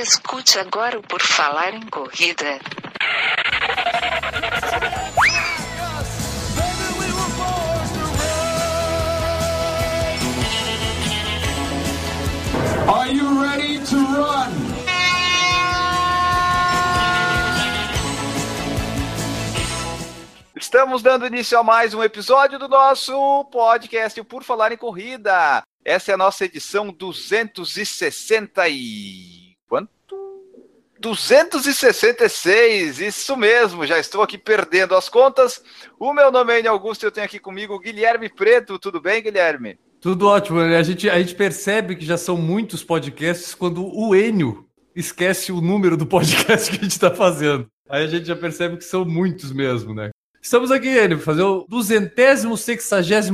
Escute agora o Por Falar em Corrida. Are you ready to run? Estamos dando início a mais um episódio do nosso podcast Por Falar em Corrida. Essa é a nossa edição 260 e... Quanto? 266, isso mesmo, já estou aqui perdendo as contas. O meu nome é Enio Augusto e eu tenho aqui comigo Guilherme Preto. Tudo bem, Guilherme? Tudo ótimo. A gente, a gente percebe que já são muitos podcasts quando o Enio esquece o número do podcast que a gente está fazendo. Aí a gente já percebe que são muitos mesmo, né? Estamos aqui, Enio, fazer o 266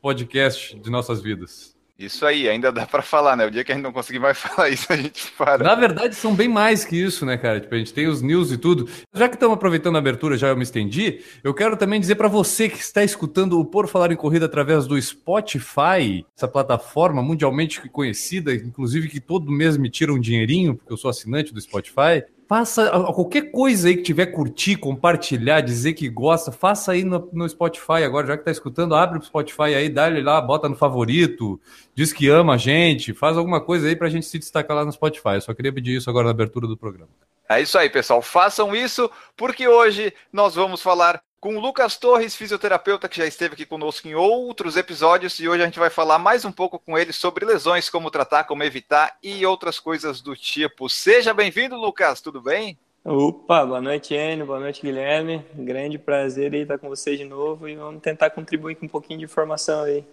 podcast de nossas vidas. Isso aí, ainda dá para falar, né? O dia que a gente não conseguir mais falar isso, a gente para. Na verdade, são bem mais que isso, né, cara? Tipo, a gente tem os news e tudo. Já que estamos aproveitando a abertura, já eu me estendi, eu quero também dizer para você que está escutando o Por Falar em Corrida através do Spotify, essa plataforma mundialmente conhecida, inclusive que todo mês me tira um dinheirinho, porque eu sou assinante do Spotify. Faça qualquer coisa aí que tiver curtir, compartilhar, dizer que gosta, faça aí no, no Spotify agora, já que tá escutando, abre o Spotify aí, dá ele lá, bota no favorito, diz que ama a gente, faz alguma coisa aí pra gente se destacar lá no Spotify. Eu só queria pedir isso agora na abertura do programa. É isso aí, pessoal. Façam isso, porque hoje nós vamos falar com o Lucas Torres, fisioterapeuta que já esteve aqui conosco em outros episódios, e hoje a gente vai falar mais um pouco com ele sobre lesões, como tratar, como evitar e outras coisas do tipo. Seja bem-vindo, Lucas, tudo bem? Opa, boa noite, Enio, boa noite, Guilherme. Grande prazer aí estar com vocês de novo e vamos tentar contribuir com um pouquinho de informação aí.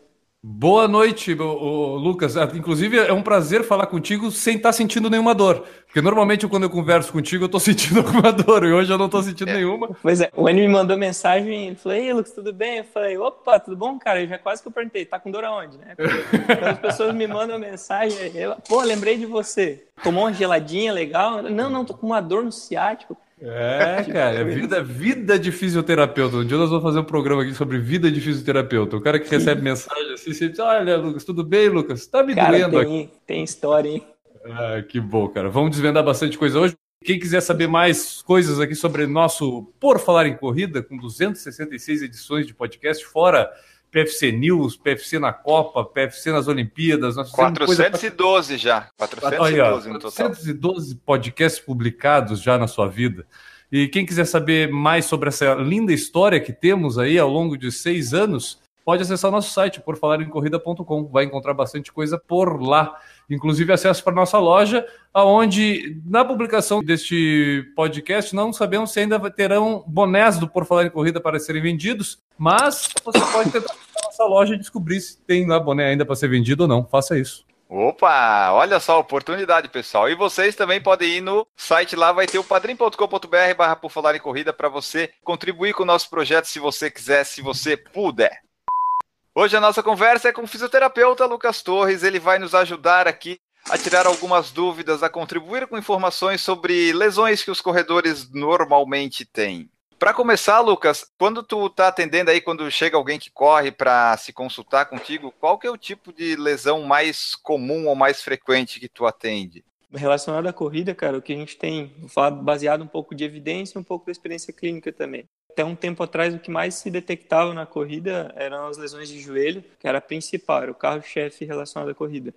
Boa noite, Lucas. Ah, inclusive, é um prazer falar contigo sem estar sentindo nenhuma dor. Porque normalmente, quando eu converso contigo, eu estou sentindo alguma dor. E hoje eu não estou sentindo é. nenhuma. Pois é, o Enio me mandou mensagem. Ele falou: Ei, Lucas, tudo bem? Eu falei: Opa, tudo bom, cara? Eu já quase que eu perguntei: Tá com dor aonde, né? Porque as pessoas me mandam mensagem. Eu, Pô, lembrei de você. Tomou uma geladinha legal? Não, não, tô com uma dor no ciático. É, cara, vida, vida de fisioterapeuta. Um dia nós vamos fazer um programa aqui sobre vida de fisioterapeuta. O cara que recebe mensagem assim, você diz, olha, Lucas, tudo bem, Lucas? Tá me cara, doendo tem, aqui. Tem história, hein? Ah, que bom, cara. Vamos desvendar bastante coisa hoje. Quem quiser saber mais coisas aqui sobre nosso Por Falar em Corrida, com 266 edições de podcast, fora PFC News, PFC na Copa, PFC nas Olimpíadas. Nós 412 pra... já. 412 Aí, ó, no 412 podcasts publicados já na sua vida. E quem quiser saber mais sobre essa linda história que temos aí ao longo de seis anos, pode acessar o nosso site, porfalarencorrida.com. Vai encontrar bastante coisa por lá. Inclusive acesso para nossa loja, aonde na publicação deste podcast não sabemos se ainda terão bonés do Por Falar em Corrida para serem vendidos, mas você pode tentar nossa loja e descobrir se tem lá boné ainda para ser vendido ou não. Faça isso. Opa, olha só, oportunidade, pessoal. E vocês também podem ir no site lá, vai ter o padrim.com.br barra por falar em corrida para você contribuir com o nosso projeto se você quiser, se você puder. Hoje a nossa conversa é com o fisioterapeuta Lucas Torres. Ele vai nos ajudar aqui a tirar algumas dúvidas, a contribuir com informações sobre lesões que os corredores normalmente têm. Para começar, Lucas, quando tu está atendendo aí, quando chega alguém que corre para se consultar contigo, qual que é o tipo de lesão mais comum ou mais frequente que tu atende? Relacionado à corrida, cara, o que a gente tem, vou falar baseado um pouco de evidência e um pouco da experiência clínica também até um tempo atrás o que mais se detectava na corrida eram as lesões de joelho, que era a principal, era o carro-chefe relacionado à corrida.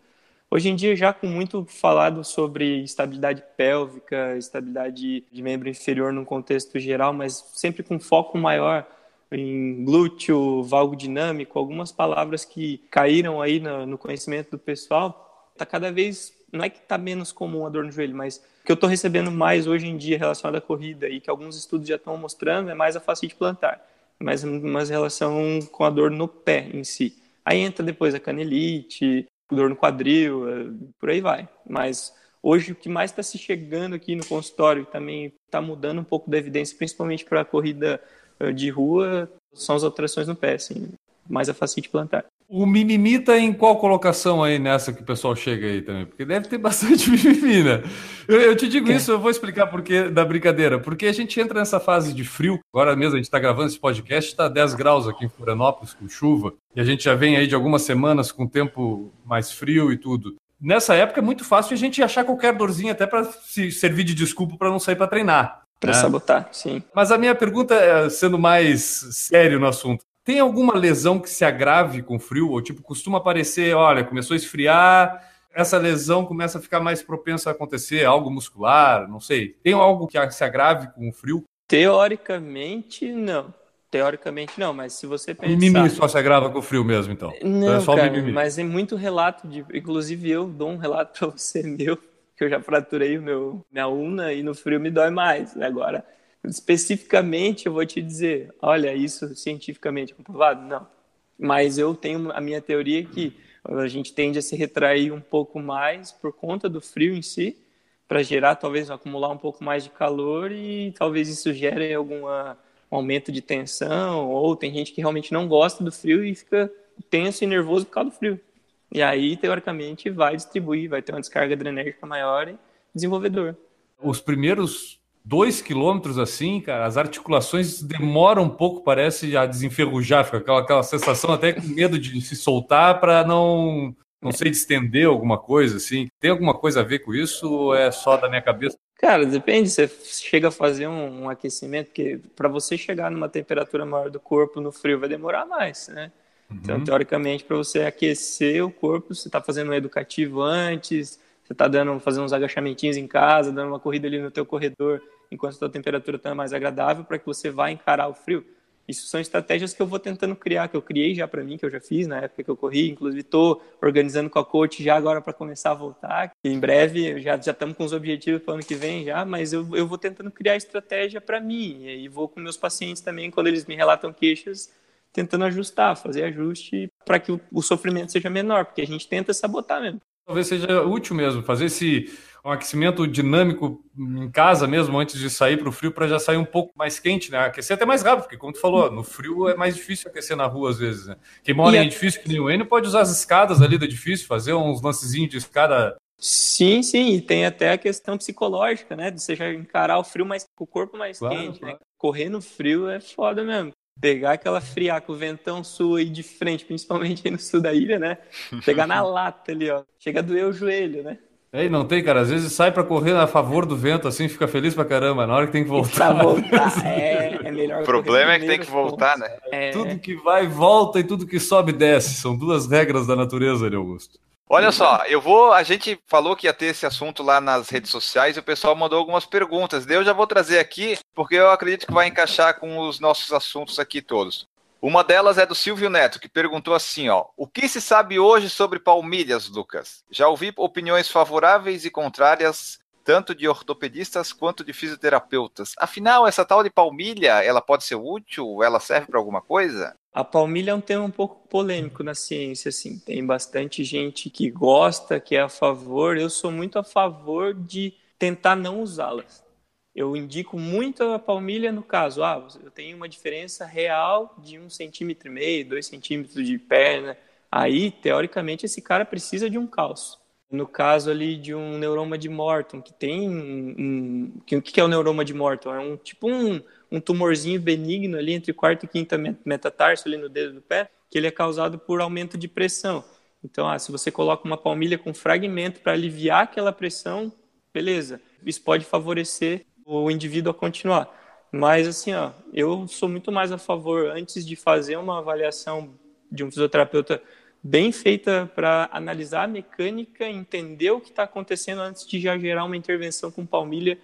Hoje em dia, já com muito falado sobre estabilidade pélvica, estabilidade de membro inferior no contexto geral, mas sempre com foco maior em glúteo, valgo dinâmico, algumas palavras que caíram aí no, no conhecimento do pessoal, está cada vez, não é que está menos comum a dor no joelho, mas que eu estou recebendo mais hoje em dia relacionado à corrida e que alguns estudos já estão mostrando é mais a fascite plantar, mais uma relação com a dor no pé em si. Aí entra depois a canelite, dor no quadril, é, por aí vai. Mas hoje o que mais está se chegando aqui no consultório e também está mudando um pouco da evidência, principalmente para a corrida é, de rua, são as alterações no pé, assim, mais a fascite plantar. O mimimi tá em qual colocação aí nessa que o pessoal chega aí também? Porque deve ter bastante mimimi, né? Eu, eu te digo é. isso, eu vou explicar por que da brincadeira. Porque a gente entra nessa fase de frio. Agora mesmo a gente está gravando esse podcast, está 10 graus aqui em Florianópolis com chuva. E a gente já vem aí de algumas semanas com tempo mais frio e tudo. nessa época é muito fácil a gente achar qualquer dorzinha até para se servir de desculpa para não sair para treinar. Para né? sabotar, sim. Mas a minha pergunta, é, sendo mais sério no assunto, tem alguma lesão que se agrave com frio? Ou tipo, costuma aparecer, olha, começou a esfriar, essa lesão começa a ficar mais propensa a acontecer, algo muscular, não sei. Tem algo que se agrave com o frio? Teoricamente, não. Teoricamente não, mas se você pensar... Mimimi só se agrava com o frio mesmo, então. Não, é só cara, mimimi. mas é muito relato de... Inclusive eu dou um relato para você meu, que eu já fraturei o meu, minha una e no frio me dói mais. Agora, especificamente eu vou te dizer, olha, isso cientificamente comprovado? Não. Mas eu tenho a minha teoria que a gente tende a se retrair um pouco mais por conta do frio em si, para gerar, talvez, acumular um pouco mais de calor e talvez isso gere alguma um aumento de tensão, ou tem gente que realmente não gosta do frio e fica tenso e nervoso por causa do frio. E aí, teoricamente, vai distribuir, vai ter uma descarga adrenérgica maior e desenvolvedor. Os primeiros dois quilômetros assim, cara, as articulações demoram um pouco, parece, a desenferrujar, fica aquela, aquela sensação até com medo de se soltar para não, não sei, distender alguma coisa, assim. Tem alguma coisa a ver com isso ou é só da minha cabeça? Cara, depende. Você chega a fazer um, um aquecimento, porque para você chegar numa temperatura maior do corpo no frio vai demorar mais, né? Uhum. Então, teoricamente, para você aquecer o corpo, você está fazendo um educativo antes, você está dando, fazendo uns agachamentinhos em casa, dando uma corrida ali no teu corredor, enquanto a temperatura está mais agradável, para que você vá encarar o frio. Isso são estratégias que eu vou tentando criar, que eu criei já para mim, que eu já fiz na época que eu corri. Inclusive, estou organizando com a coach já agora para começar a voltar. em breve, já estamos com os objetivos para o ano que vem já, mas eu, eu vou tentando criar estratégia para mim. E aí vou com meus pacientes também, quando eles me relatam queixas, tentando ajustar, fazer ajuste para que o, o sofrimento seja menor, porque a gente tenta sabotar mesmo. Talvez seja útil mesmo fazer esse um aquecimento dinâmico em casa mesmo, antes de sair para o frio, para já sair um pouco mais quente, né? Aquecer até mais rápido, porque como tu falou, no frio é mais difícil aquecer na rua às vezes, né? Quem mora e em edifício que nem o Enio pode usar as escadas ali do edifício, fazer uns lancezinhos de escada. Sim, sim, e tem até a questão psicológica, né? De você já encarar o frio mais com o corpo mais claro, quente, né? claro. né? Correr no frio é foda mesmo pegar aquela friaca, o ventão sul aí de frente, principalmente aí no sul da ilha, né? Pegar na lata ali, ó. Chega a doer o joelho, né? É, não tem, cara. Às vezes sai para correr a favor do vento, assim, fica feliz pra caramba. Na hora que tem que voltar. Pra voltar, é, é melhor. O problema é que tem que voltar, né? É... Tudo que vai, volta e tudo que sobe, desce. São duas regras da natureza ali, Augusto. Olha só, eu vou. A gente falou que ia ter esse assunto lá nas redes sociais e o pessoal mandou algumas perguntas. Eu já vou trazer aqui, porque eu acredito que vai encaixar com os nossos assuntos aqui todos. Uma delas é do Silvio Neto, que perguntou assim, ó: "O que se sabe hoje sobre palmilhas, Lucas? Já ouvi opiniões favoráveis e contrárias tanto de ortopedistas quanto de fisioterapeutas. Afinal, essa tal de palmilha, ela pode ser útil? Ela serve para alguma coisa?" A palmilha é um tema um pouco polêmico na ciência, assim. Tem bastante gente que gosta, que é a favor. Eu sou muito a favor de tentar não usá-las eu indico muito a palmilha no caso, ah, eu tenho uma diferença real de um centímetro e meio, dois centímetros de perna, aí, teoricamente, esse cara precisa de um calço. No caso ali de um neuroma de Morton, que tem um... O que é o neuroma de Morton? É um tipo um, um tumorzinho benigno ali entre quarto e quinta metatarso ali no dedo do pé, que ele é causado por aumento de pressão. Então, ah, se você coloca uma palmilha com fragmento para aliviar aquela pressão, beleza. Isso pode favorecer o indivíduo a continuar. Mas, assim, ó, eu sou muito mais a favor, antes de fazer uma avaliação de um fisioterapeuta bem feita para analisar a mecânica, entender o que está acontecendo antes de já gerar uma intervenção com palmilha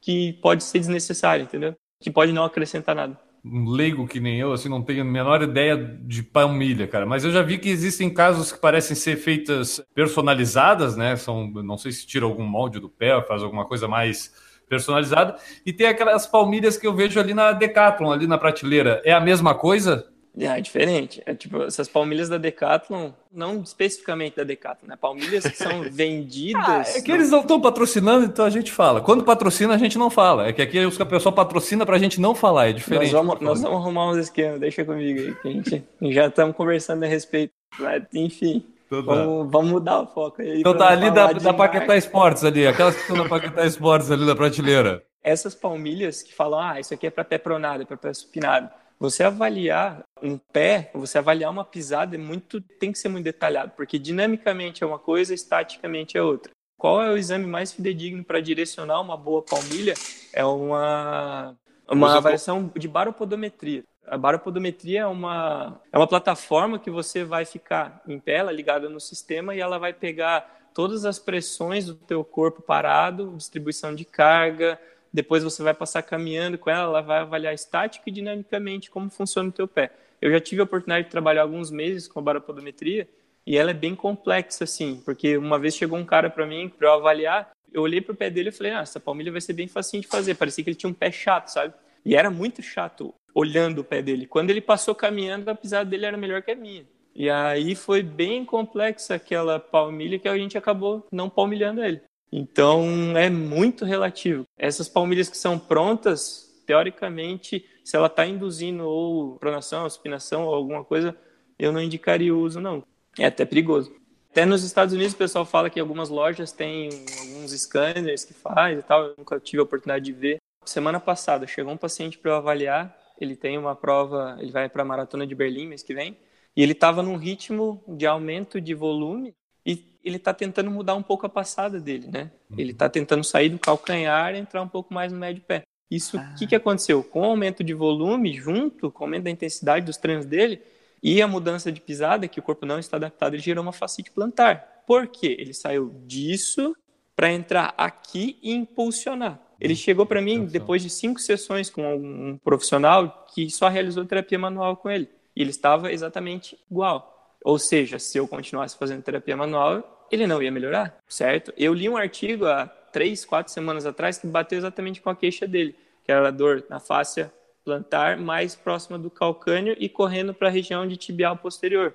que pode ser desnecessária, entendeu? Que pode não acrescentar nada. Um leigo que nem eu, assim, não tenho a menor ideia de palmilha, cara. Mas eu já vi que existem casos que parecem ser feitas personalizadas, né? São, não sei se tira algum molde do pé, faz alguma coisa mais personalizado. E tem aquelas palmilhas que eu vejo ali na Decathlon, ali na prateleira. É a mesma coisa? É, diferente. É tipo, essas palmilhas da Decathlon, não especificamente da Decathlon, né? Palmilhas que são vendidas. ah, é que eles não estão patrocinando, então a gente fala. Quando patrocina, a gente não fala. É que aqui o pessoal patrocina pra gente não falar, é diferente. Nós vamos, nós vamos arrumar uns esquemas, deixa comigo aí, que a gente já estamos conversando a respeito. Mas, enfim. Então tá. Vamos, vamos, mudar o foco aí. Então tá ali da, da Paquetá Esportes ali, aquelas que estão na Paquetá Esportes ali da prateleira. Essas palmilhas que falam, ah, isso aqui é para pé pronado, é para pé supinado. Você avaliar um pé, você avaliar uma pisada é muito, tem que ser muito detalhado, porque dinamicamente é uma coisa, estaticamente é outra. Qual é o exame mais fidedigno para direcionar uma boa palmilha? É uma, uma avaliação de baropodometria. A baropodometria é uma, é uma plataforma que você vai ficar em pé, ela ligada no sistema, e ela vai pegar todas as pressões do teu corpo parado, distribuição de carga, depois você vai passar caminhando com ela, ela vai avaliar estática e dinamicamente como funciona o teu pé. Eu já tive a oportunidade de trabalhar alguns meses com a baropodometria e ela é bem complexa, assim, porque uma vez chegou um cara para mim para eu avaliar, eu olhei pro pé dele e falei, ah, essa palmilha vai ser bem facinho de fazer. Parecia que ele tinha um pé chato, sabe? E era muito chato olhando o pé dele. Quando ele passou caminhando, a pisada dele era melhor que a minha. E aí foi bem complexa aquela palmilha que a gente acabou não palmilhando ele. Então é muito relativo. Essas palmilhas que são prontas, teoricamente, se ela está induzindo ou pronação, supinação ou alguma coisa, eu não indicaria o uso, não. É até perigoso. Até nos Estados Unidos o pessoal fala que algumas lojas têm alguns scanners que faz e tal. Eu nunca tive a oportunidade de ver. Semana passada chegou um paciente para eu avaliar. Ele tem uma prova, ele vai para a maratona de Berlim mês que vem. E ele estava num ritmo de aumento de volume e ele está tentando mudar um pouco a passada dele, né? Uhum. Ele está tentando sair do calcanhar e entrar um pouco mais no médio pé. Isso, o ah. que, que aconteceu? Com o aumento de volume, junto com o aumento da intensidade dos treinos dele e a mudança de pisada, que o corpo não está adaptado, ele gerou uma fascite plantar. Por quê? Ele saiu disso para entrar aqui e impulsionar. Ele uhum. chegou para mim depois de cinco sessões com um profissional que só realizou terapia manual com ele. E ele estava exatamente igual. Ou seja, se eu continuasse fazendo terapia manual, ele não ia melhorar, certo? Eu li um artigo há três, quatro semanas atrás que bateu exatamente com a queixa dele, que era dor na fáscia plantar mais próxima do calcâneo e correndo para a região de tibial posterior.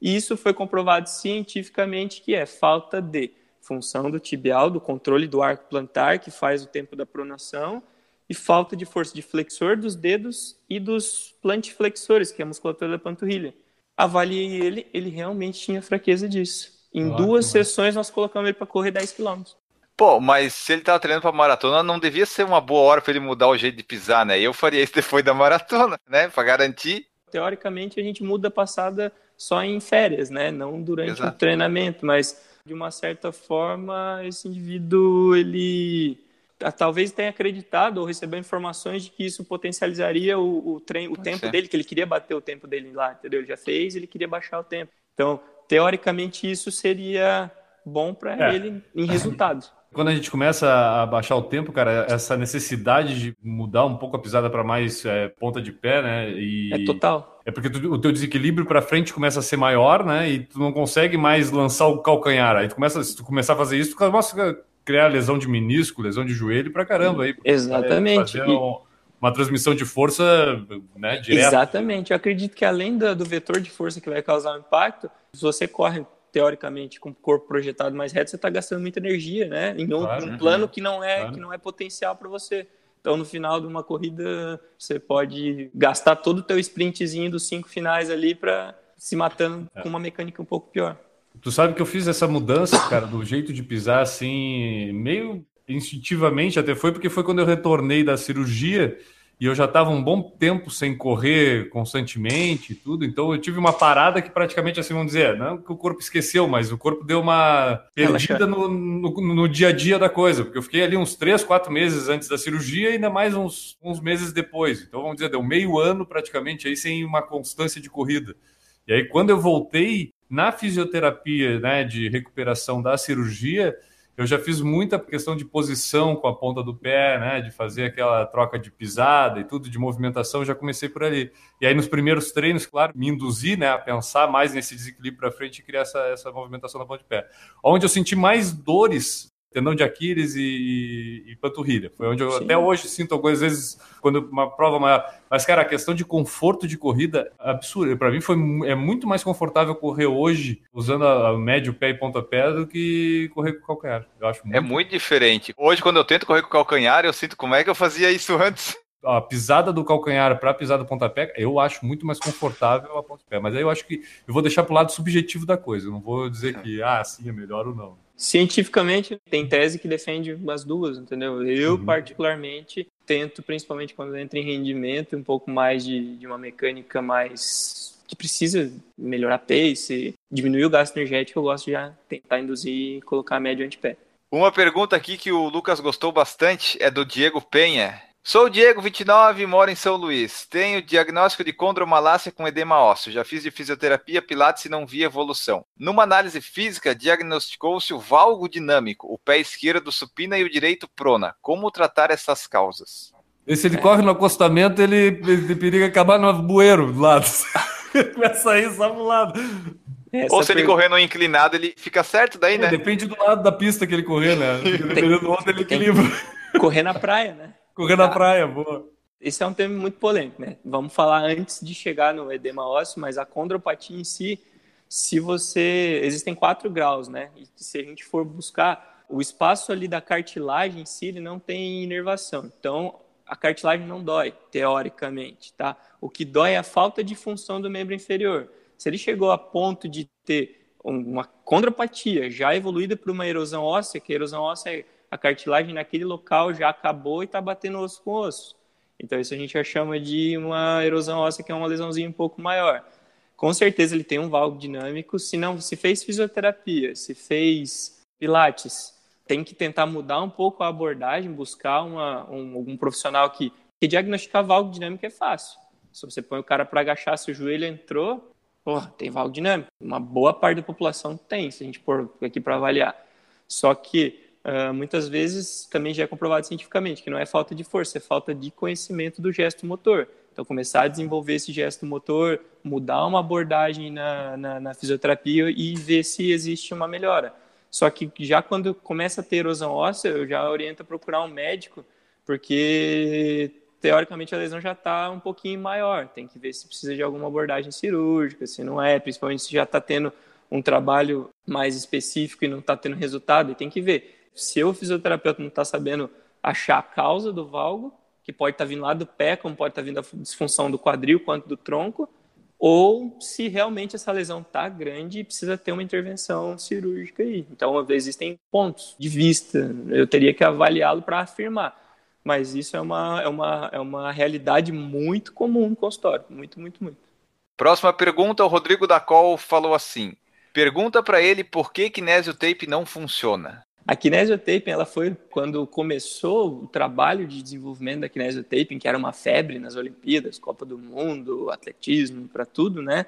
E isso foi comprovado cientificamente que é falta de função do tibial, do controle do arco plantar, que faz o tempo da pronação, e falta de força de flexor dos dedos e dos plantiflexores, que é a musculatura da panturrilha avaliei ele, ele realmente tinha fraqueza disso. Em duas sessões nós colocamos ele para correr 10 km. Pô, mas se ele tava treinando para maratona, não devia ser uma boa hora para ele mudar o jeito de pisar, né? Eu faria isso depois da maratona, né? Para garantir. Teoricamente a gente muda a passada só em férias, né? Não durante Exato. o treinamento, mas de uma certa forma esse indivíduo ele talvez tenha acreditado ou recebeu informações de que isso potencializaria o, o, treino, o tempo ser. dele, que ele queria bater o tempo dele lá, entendeu? Ele já fez, ele queria baixar o tempo. Então, teoricamente, isso seria bom para é. ele em resultados. Quando a gente começa a baixar o tempo, cara, essa necessidade de mudar um pouco a pisada para mais é, ponta de pé, né? E... É total. É porque tu, o teu desequilíbrio para frente começa a ser maior, né? E tu não consegue mais lançar o calcanhar. Aí tu começa, se tu começar a fazer isso, tu começa criar lesão de menisco, lesão de joelho pra caramba aí. Exatamente. Um, uma transmissão de força né, direta. Exatamente. Eu acredito que além do, do vetor de força que vai causar o um impacto, se você corre teoricamente com o corpo projetado mais reto, você está gastando muita energia, né? Em um, claro, um plano que não é claro. que não é potencial para você. Então, no final de uma corrida, você pode gastar todo o teu sprintzinho dos cinco finais ali para se matando é. com uma mecânica um pouco pior. Tu sabe que eu fiz essa mudança, cara, do jeito de pisar assim, meio instintivamente até foi, porque foi quando eu retornei da cirurgia e eu já estava um bom tempo sem correr constantemente e tudo, então eu tive uma parada que praticamente assim, vamos dizer, não que o corpo esqueceu, mas o corpo deu uma perdida no, no, no, dia a dia da coisa, porque eu fiquei ali uns três, quatro meses antes da cirurgia e ainda mais uns, uns meses depois, então vamos dizer, deu meio ano praticamente aí sem uma constância de corrida. E aí quando eu voltei, na fisioterapia né, de recuperação da cirurgia, eu já fiz muita questão de posição com a ponta do pé, né, de fazer aquela troca de pisada e tudo, de movimentação, já comecei por ali. E aí nos primeiros treinos, claro, me induzi né, a pensar mais nesse desequilíbrio para frente e criar essa, essa movimentação na ponta de pé. Onde eu senti mais dores tendão de Aquiles e, e, panturrilha. Foi onde eu Sim. até hoje sinto algumas vezes quando uma prova maior. Mas, cara, a questão de conforto de corrida absurda. Para mim foi é muito mais confortável correr hoje usando a, a médio pé e pontapé do que correr com calcanhar. Eu acho muito... É muito diferente. Hoje, quando eu tento correr com calcanhar, eu sinto como é que eu fazia isso antes a pisada do calcanhar para a pisada do pontapé, eu acho muito mais confortável a pontapé. Mas aí eu acho que eu vou deixar para o lado subjetivo da coisa. Eu não vou dizer que, ah, sim, é melhor ou não. Cientificamente, tem tese que defende as duas, entendeu? Eu, uhum. particularmente, tento, principalmente quando entra em rendimento, um pouco mais de, de uma mecânica mais que precisa melhorar pace, diminuir o gasto energético, eu gosto de já tentar induzir e colocar a média antepé. Uma pergunta aqui que o Lucas gostou bastante é do Diego Penha. Sou o Diego, 29, moro em São Luís. Tenho diagnóstico de condromalácia com edema ósseo. Já fiz de fisioterapia, pilates e não vi evolução. Numa análise física, diagnosticou-se o valgo dinâmico, o pé esquerdo supina e o direito prona. Como tratar essas causas? E se ele é. corre no acostamento, ele, ele periga acabar no bueiro do lado. Começa a ir só pro lado. Essa Ou se ele correr no inclinado, ele fica certo daí, né? Depende do lado da pista que ele correr, né? Dependendo do onde ele equilibra. Correr na praia, né? Correr na praia, boa. Esse é um tema muito polêmico, né? Vamos falar antes de chegar no edema ósseo, mas a condropatia em si, se você. Existem quatro graus, né? E se a gente for buscar, o espaço ali da cartilagem em si, ele não tem inervação. Então, a cartilagem não dói, teoricamente, tá? O que dói é a falta de função do membro inferior. Se ele chegou a ponto de ter uma condropatia já evoluída para uma erosão óssea, que a erosão óssea, a cartilagem naquele local já acabou e está batendo osso com osso. Então isso a gente já chama de uma erosão óssea, que é uma lesãozinha um pouco maior. Com certeza ele tem um valgo dinâmico, se não, se fez fisioterapia, se fez pilates, tem que tentar mudar um pouco a abordagem, buscar uma, um, um profissional que, que diagnosticar valgo dinâmico é fácil. Se você põe o cara para agachar, se o joelho entrou, porra, tem valgo dinâmico. Uma boa parte da população tem, se a gente pôr aqui para avaliar. Só que uh, muitas vezes também já é comprovado cientificamente que não é falta de força, é falta de conhecimento do gesto motor. Então, começar a desenvolver esse gesto motor, mudar uma abordagem na, na, na fisioterapia e ver se existe uma melhora. Só que já quando começa a ter erosão óssea, eu já oriento a procurar um médico, porque teoricamente a lesão já está um pouquinho maior. Tem que ver se precisa de alguma abordagem cirúrgica, se não é, principalmente se já está tendo um trabalho mais específico e não está tendo resultado, e tem que ver. Se o fisioterapeuta não está sabendo achar a causa do valgo, que pode estar tá vindo lá do pé, como pode estar tá vindo a disfunção do quadril quanto do tronco, ou se realmente essa lesão está grande e precisa ter uma intervenção cirúrgica aí. Então, existem pontos de vista, eu teria que avaliá-lo para afirmar. Mas isso é uma, é, uma, é uma realidade muito comum no consultório, muito, muito, muito. Próxima pergunta, o Rodrigo da Col falou assim, pergunta para ele por que tape não funciona. A kinesiotaping, ela foi quando começou o trabalho de desenvolvimento da kinesiotaping, que era uma febre nas Olimpíadas, Copa do Mundo, atletismo, para tudo, né?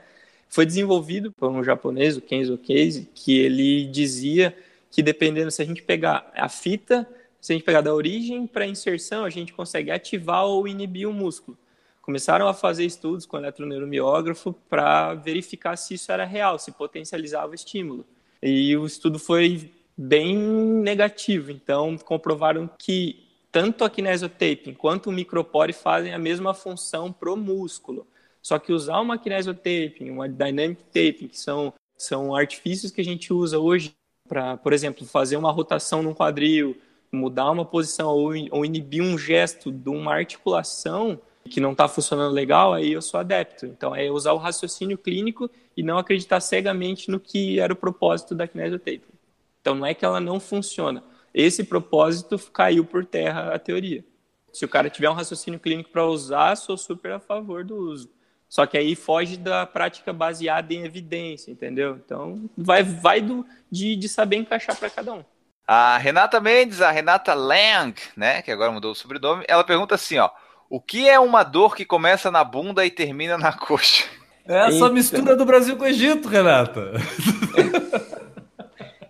Foi desenvolvido por um japonês, o Kenzo Case, que ele dizia que dependendo se a gente pegar a fita, se a gente pegar da origem para inserção, a gente consegue ativar ou inibir o músculo. Começaram a fazer estudos com eletroneuromiógrafo para verificar se isso era real, se potencializava o estímulo. E o estudo foi bem negativo. Então, comprovaram que tanto a kinesiotaping quanto o micropore fazem a mesma função pro músculo. Só que usar uma kinesiotaping, uma dynamic taping, que são, são artifícios que a gente usa hoje para, por exemplo, fazer uma rotação num quadril, mudar uma posição ou, ou inibir um gesto de uma articulação que não está funcionando legal, aí eu sou adepto. Então, é usar o raciocínio clínico e não acreditar cegamente no que era o propósito da kinesiotaping. Então não é que ela não funciona. Esse propósito caiu por terra a teoria. Se o cara tiver um raciocínio clínico para usar, sou super a favor do uso. Só que aí foge da prática baseada em evidência, entendeu? Então vai, vai do, de, de saber encaixar para cada um. A Renata Mendes, a Renata Lang, né, que agora mudou o sobrenome, ela pergunta assim, ó, o que é uma dor que começa na bunda e termina na coxa? É essa Eita. mistura do Brasil com o Egito, Renata.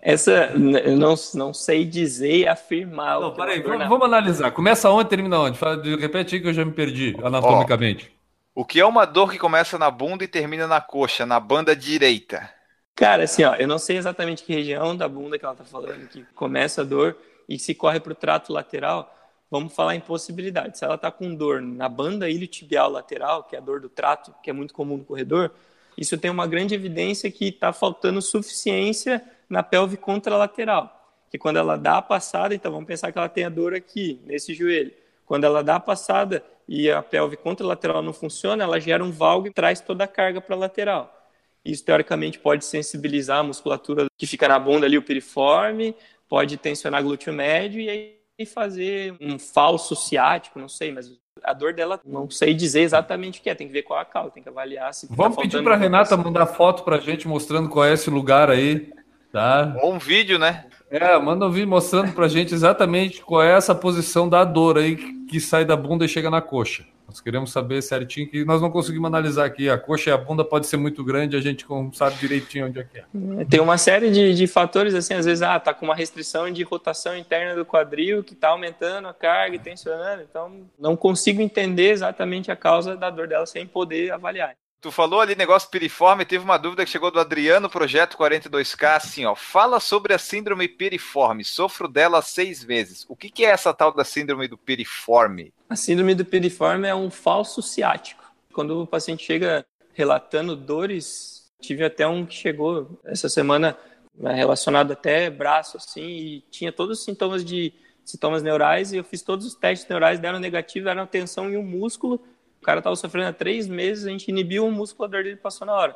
Essa eu não, não sei dizer e afirmar. Não, peraí, vamos, vamos, analisar. Começa onde termina onde? Fala, repete aí que eu já me perdi anatomicamente. Ó, o que é uma dor que começa na bunda e termina na coxa, na banda direita? Cara, assim, ó, eu não sei exatamente que região da bunda que ela tá falando que começa a dor e se corre para o trato lateral. Vamos falar em possibilidade. Se ela tá com dor na banda iliotibial lateral, que é a dor do trato, que é muito comum no corredor, isso tem uma grande evidência que está faltando suficiência na pelve contralateral, que quando ela dá a passada, então vamos pensar que ela tem a dor aqui, nesse joelho. Quando ela dá a passada e a pelve contralateral não funciona, ela gera um valgo e traz toda a carga para a lateral. Isso, teoricamente, pode sensibilizar a musculatura que fica na bunda ali, o piriforme, pode tensionar glúteo médio e aí fazer um falso ciático, não sei, mas a dor dela não sei dizer exatamente o que é, tem que ver qual a causa, tem que avaliar se Vamos tá pedir para Renata mandar foto para a gente mostrando qual é esse lugar aí, tá? Ou um vídeo, né? É, manda um vídeo mostrando para a gente exatamente qual é essa posição da dor aí que sai da bunda e chega na coxa. Nós queremos saber certinho que nós não conseguimos analisar aqui. A coxa e a bunda pode ser muito grande, a gente não sabe direitinho onde é que é. é. Tem uma série de, de fatores, assim, às vezes, ah, tá com uma restrição de rotação interna do quadril que tá aumentando a carga e tensionando, então não consigo entender exatamente a causa da dor dela sem poder avaliar. Tu falou ali negócio piriforme, teve uma dúvida que chegou do Adriano, projeto 42K, assim, ó. Fala sobre a síndrome piriforme. Sofro dela seis vezes. O que, que é essa tal da síndrome do piriforme? A síndrome do piriforme é um falso ciático. Quando o paciente chega relatando dores, tive até um que chegou essa semana né, relacionado até braço, assim, e tinha todos os sintomas de sintomas neurais, e eu fiz todos os testes neurais, deram negativo, deram tensão em um músculo, o cara estava sofrendo há três meses, a gente inibiu o músculo, a dor dele passou na hora.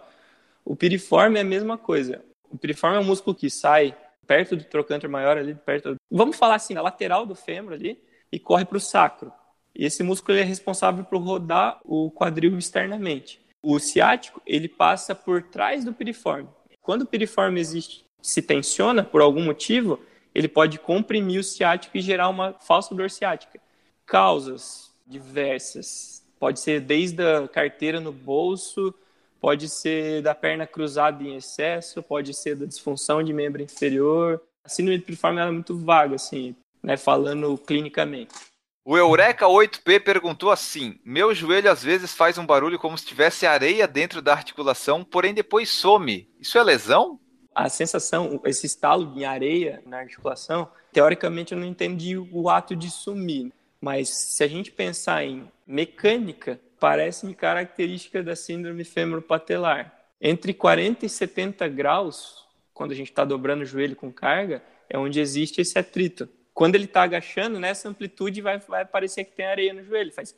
O piriforme é a mesma coisa. O piriforme é um músculo que sai perto do trocânter maior ali, perto. Vamos falar assim, na lateral do fêmur ali e corre para o sacro. E esse músculo é responsável por rodar o quadril externamente. O ciático ele passa por trás do piriforme. Quando o piriforme existe, se tensiona por algum motivo, ele pode comprimir o ciático e gerar uma falsa dor ciática. Causas diversas Pode ser desde a carteira no bolso, pode ser da perna cruzada em excesso, pode ser da disfunção de membro inferior. A síndrome de piriforme é muito vaga, assim, né, falando clinicamente. O Eureka 8P perguntou assim: Meu joelho às vezes faz um barulho como se tivesse areia dentro da articulação, porém depois some. Isso é lesão? A sensação, esse estalo de areia na articulação, teoricamente eu não entendi o ato de sumir. Mas se a gente pensar em mecânica, parece-me característica da síndrome fêmuro-patelar. Entre 40 e 70 graus, quando a gente está dobrando o joelho com carga, é onde existe esse atrito. Quando ele está agachando, nessa amplitude vai, vai parecer que tem areia no joelho. Faz.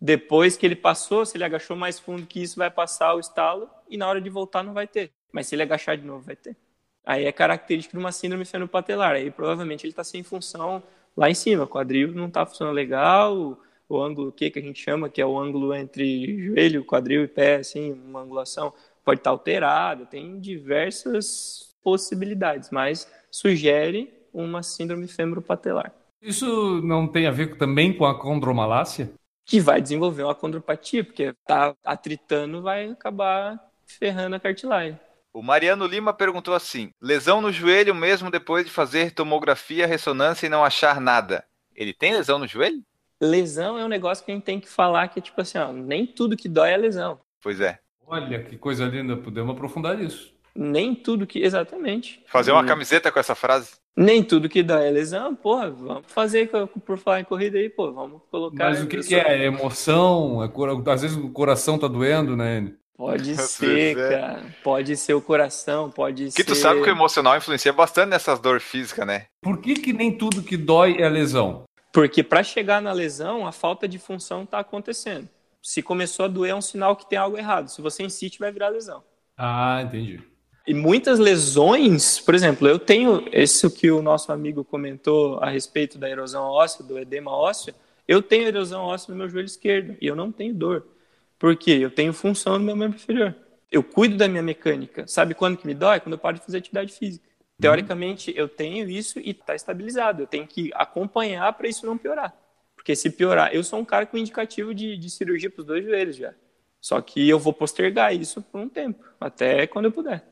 Depois que ele passou, se ele agachou mais fundo que isso, vai passar o estalo e na hora de voltar não vai ter. Mas se ele agachar de novo, vai ter. Aí é característica de uma síndrome fêmuro-patelar. Aí provavelmente ele está sem função lá em cima. O quadril não está funcionando legal, o ângulo que, que a gente chama, que é o ângulo entre joelho, quadril e pé, assim, uma angulação, pode estar alterada, tem diversas possibilidades, mas sugere uma síndrome fêmuro-patelar. Isso não tem a ver também com a condromalácia? Que vai desenvolver uma condropatia, porque tá atritando vai acabar ferrando a cartilagem. O Mariano Lima perguntou assim: lesão no joelho mesmo depois de fazer tomografia, ressonância e não achar nada. Ele tem lesão no joelho? Lesão é um negócio que a gente tem que falar que é tipo assim, ó, nem tudo que dói é lesão. Pois é. Olha que coisa linda, podemos aprofundar isso. Nem tudo que. Exatamente. Fazer uma camiseta com essa frase? Nem tudo que dói é lesão, porra, vamos fazer por falar em corrida aí, pô, vamos colocar. Mas o que, que é? é? Emoção? É, às vezes o coração tá doendo, né? Pode ser, cara. Pode ser o coração, pode que ser. Que tu sabe que o emocional influencia bastante nessas dores físicas, né? Por que, que nem tudo que dói é lesão? Porque para chegar na lesão, a falta de função está acontecendo. Se começou a doer, é um sinal que tem algo errado. Se você insiste, vai virar lesão. Ah, entendi. E muitas lesões, por exemplo, eu tenho esse que o nosso amigo comentou a respeito da erosão óssea, do edema ósseo. Eu tenho erosão óssea no meu joelho esquerdo e eu não tenho dor. Por quê? Eu tenho função no meu membro inferior. Eu cuido da minha mecânica. Sabe quando que me dói? Quando eu paro de fazer atividade física. Teoricamente, eu tenho isso e está estabilizado. Eu tenho que acompanhar para isso não piorar. Porque se piorar, eu sou um cara com indicativo de, de cirurgia para os dois joelhos já. Só que eu vou postergar isso por um tempo, até quando eu puder.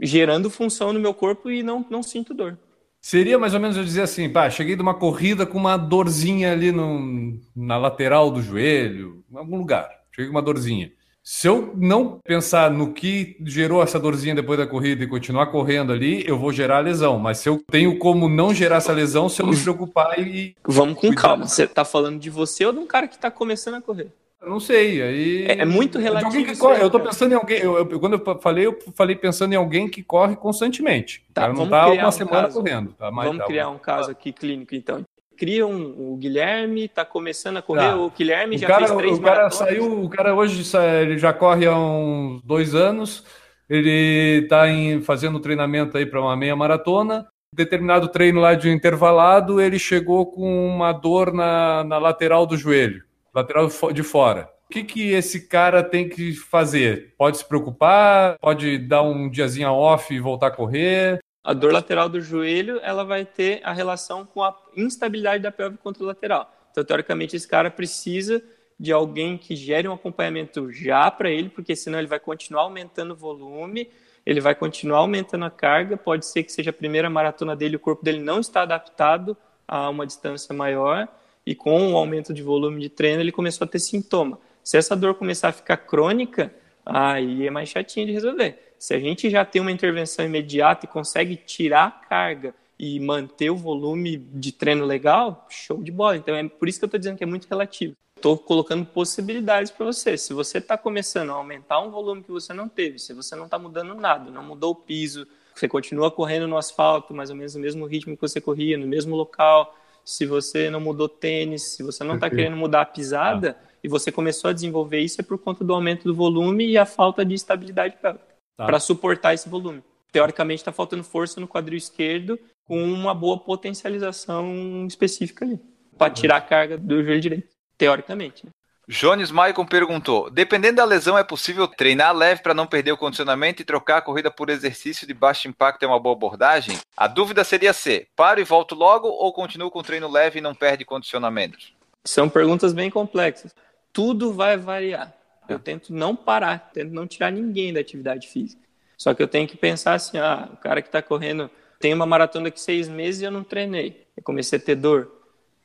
Gerando função no meu corpo e não, não sinto dor. Seria mais ou menos eu dizer assim, pá, cheguei de uma corrida com uma dorzinha ali no, na lateral do joelho, em algum lugar cheguei com uma dorzinha. Se eu não pensar no que gerou essa dorzinha depois da corrida e continuar correndo ali, eu vou gerar lesão. Mas se eu tenho como não gerar essa lesão, se eu me preocupar e. Vamos com calma. Você está falando de você ou de um cara que está começando a correr? Eu não sei. Aí... É, é muito relativo. que corre. eu tô pensando em alguém. Eu, eu, quando eu falei, eu falei pensando em alguém que corre constantemente. Tá, o cara não tá uma um semana correndo. Tá, vamos tá, criar um caso aqui clínico, então criam o Guilherme, está começando a correr, tá. o Guilherme o já cara, fez três O cara saiu, o cara hoje ele já corre há uns dois anos, ele está fazendo treinamento aí para uma meia maratona, determinado treino lá de intervalado, ele chegou com uma dor na, na lateral do joelho, lateral de fora. O que, que esse cara tem que fazer? Pode se preocupar? Pode dar um diazinho off e voltar a correr? A dor lateral do joelho, ela vai ter a relação com a instabilidade da pelve contralateral. Então, teoricamente, esse cara precisa de alguém que gere um acompanhamento já para ele, porque senão ele vai continuar aumentando o volume, ele vai continuar aumentando a carga, pode ser que seja a primeira maratona dele, o corpo dele não está adaptado a uma distância maior, e com o aumento de volume de treino ele começou a ter sintoma. Se essa dor começar a ficar crônica, aí é mais chatinho de resolver. Se a gente já tem uma intervenção imediata e consegue tirar a carga e manter o volume de treino legal, show de bola. Então é por isso que eu estou dizendo que é muito relativo. Estou colocando possibilidades para você. Se você está começando a aumentar um volume que você não teve, se você não está mudando nada, não mudou o piso, você continua correndo no asfalto, mais ou menos no mesmo ritmo que você corria, no mesmo local, se você não mudou tênis, se você não está querendo mudar a pisada ah. e você começou a desenvolver isso é por conta do aumento do volume e a falta de estabilidade pélvica tá. para suportar esse volume. Teoricamente está faltando força no quadril esquerdo com uma boa potencialização específica ali para tirar a carga do joelho direito, teoricamente. Né? Jones Maicon perguntou: dependendo da lesão, é possível treinar leve para não perder o condicionamento e trocar a corrida por exercício de baixo impacto é uma boa abordagem? A dúvida seria se paro e volto logo ou continuo com treino leve e não perde condicionamento? São perguntas bem complexas. Tudo vai variar. Eu tento não parar, tento não tirar ninguém da atividade física. Só que eu tenho que pensar assim: ah, o cara que está correndo tem uma maratona daqui seis meses e eu não treinei. Eu comecei a ter dor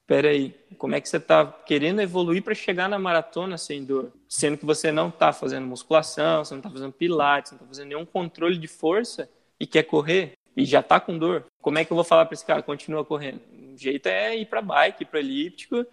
Espera aí, como é que você está querendo evoluir para chegar na maratona sem dor? Sendo que você não está fazendo musculação, você não está fazendo pilates, não está fazendo nenhum controle de força e quer correr e já está com dor. Como é que eu vou falar para esse cara, continua correndo? O jeito é ir para bike, ir para elíptico,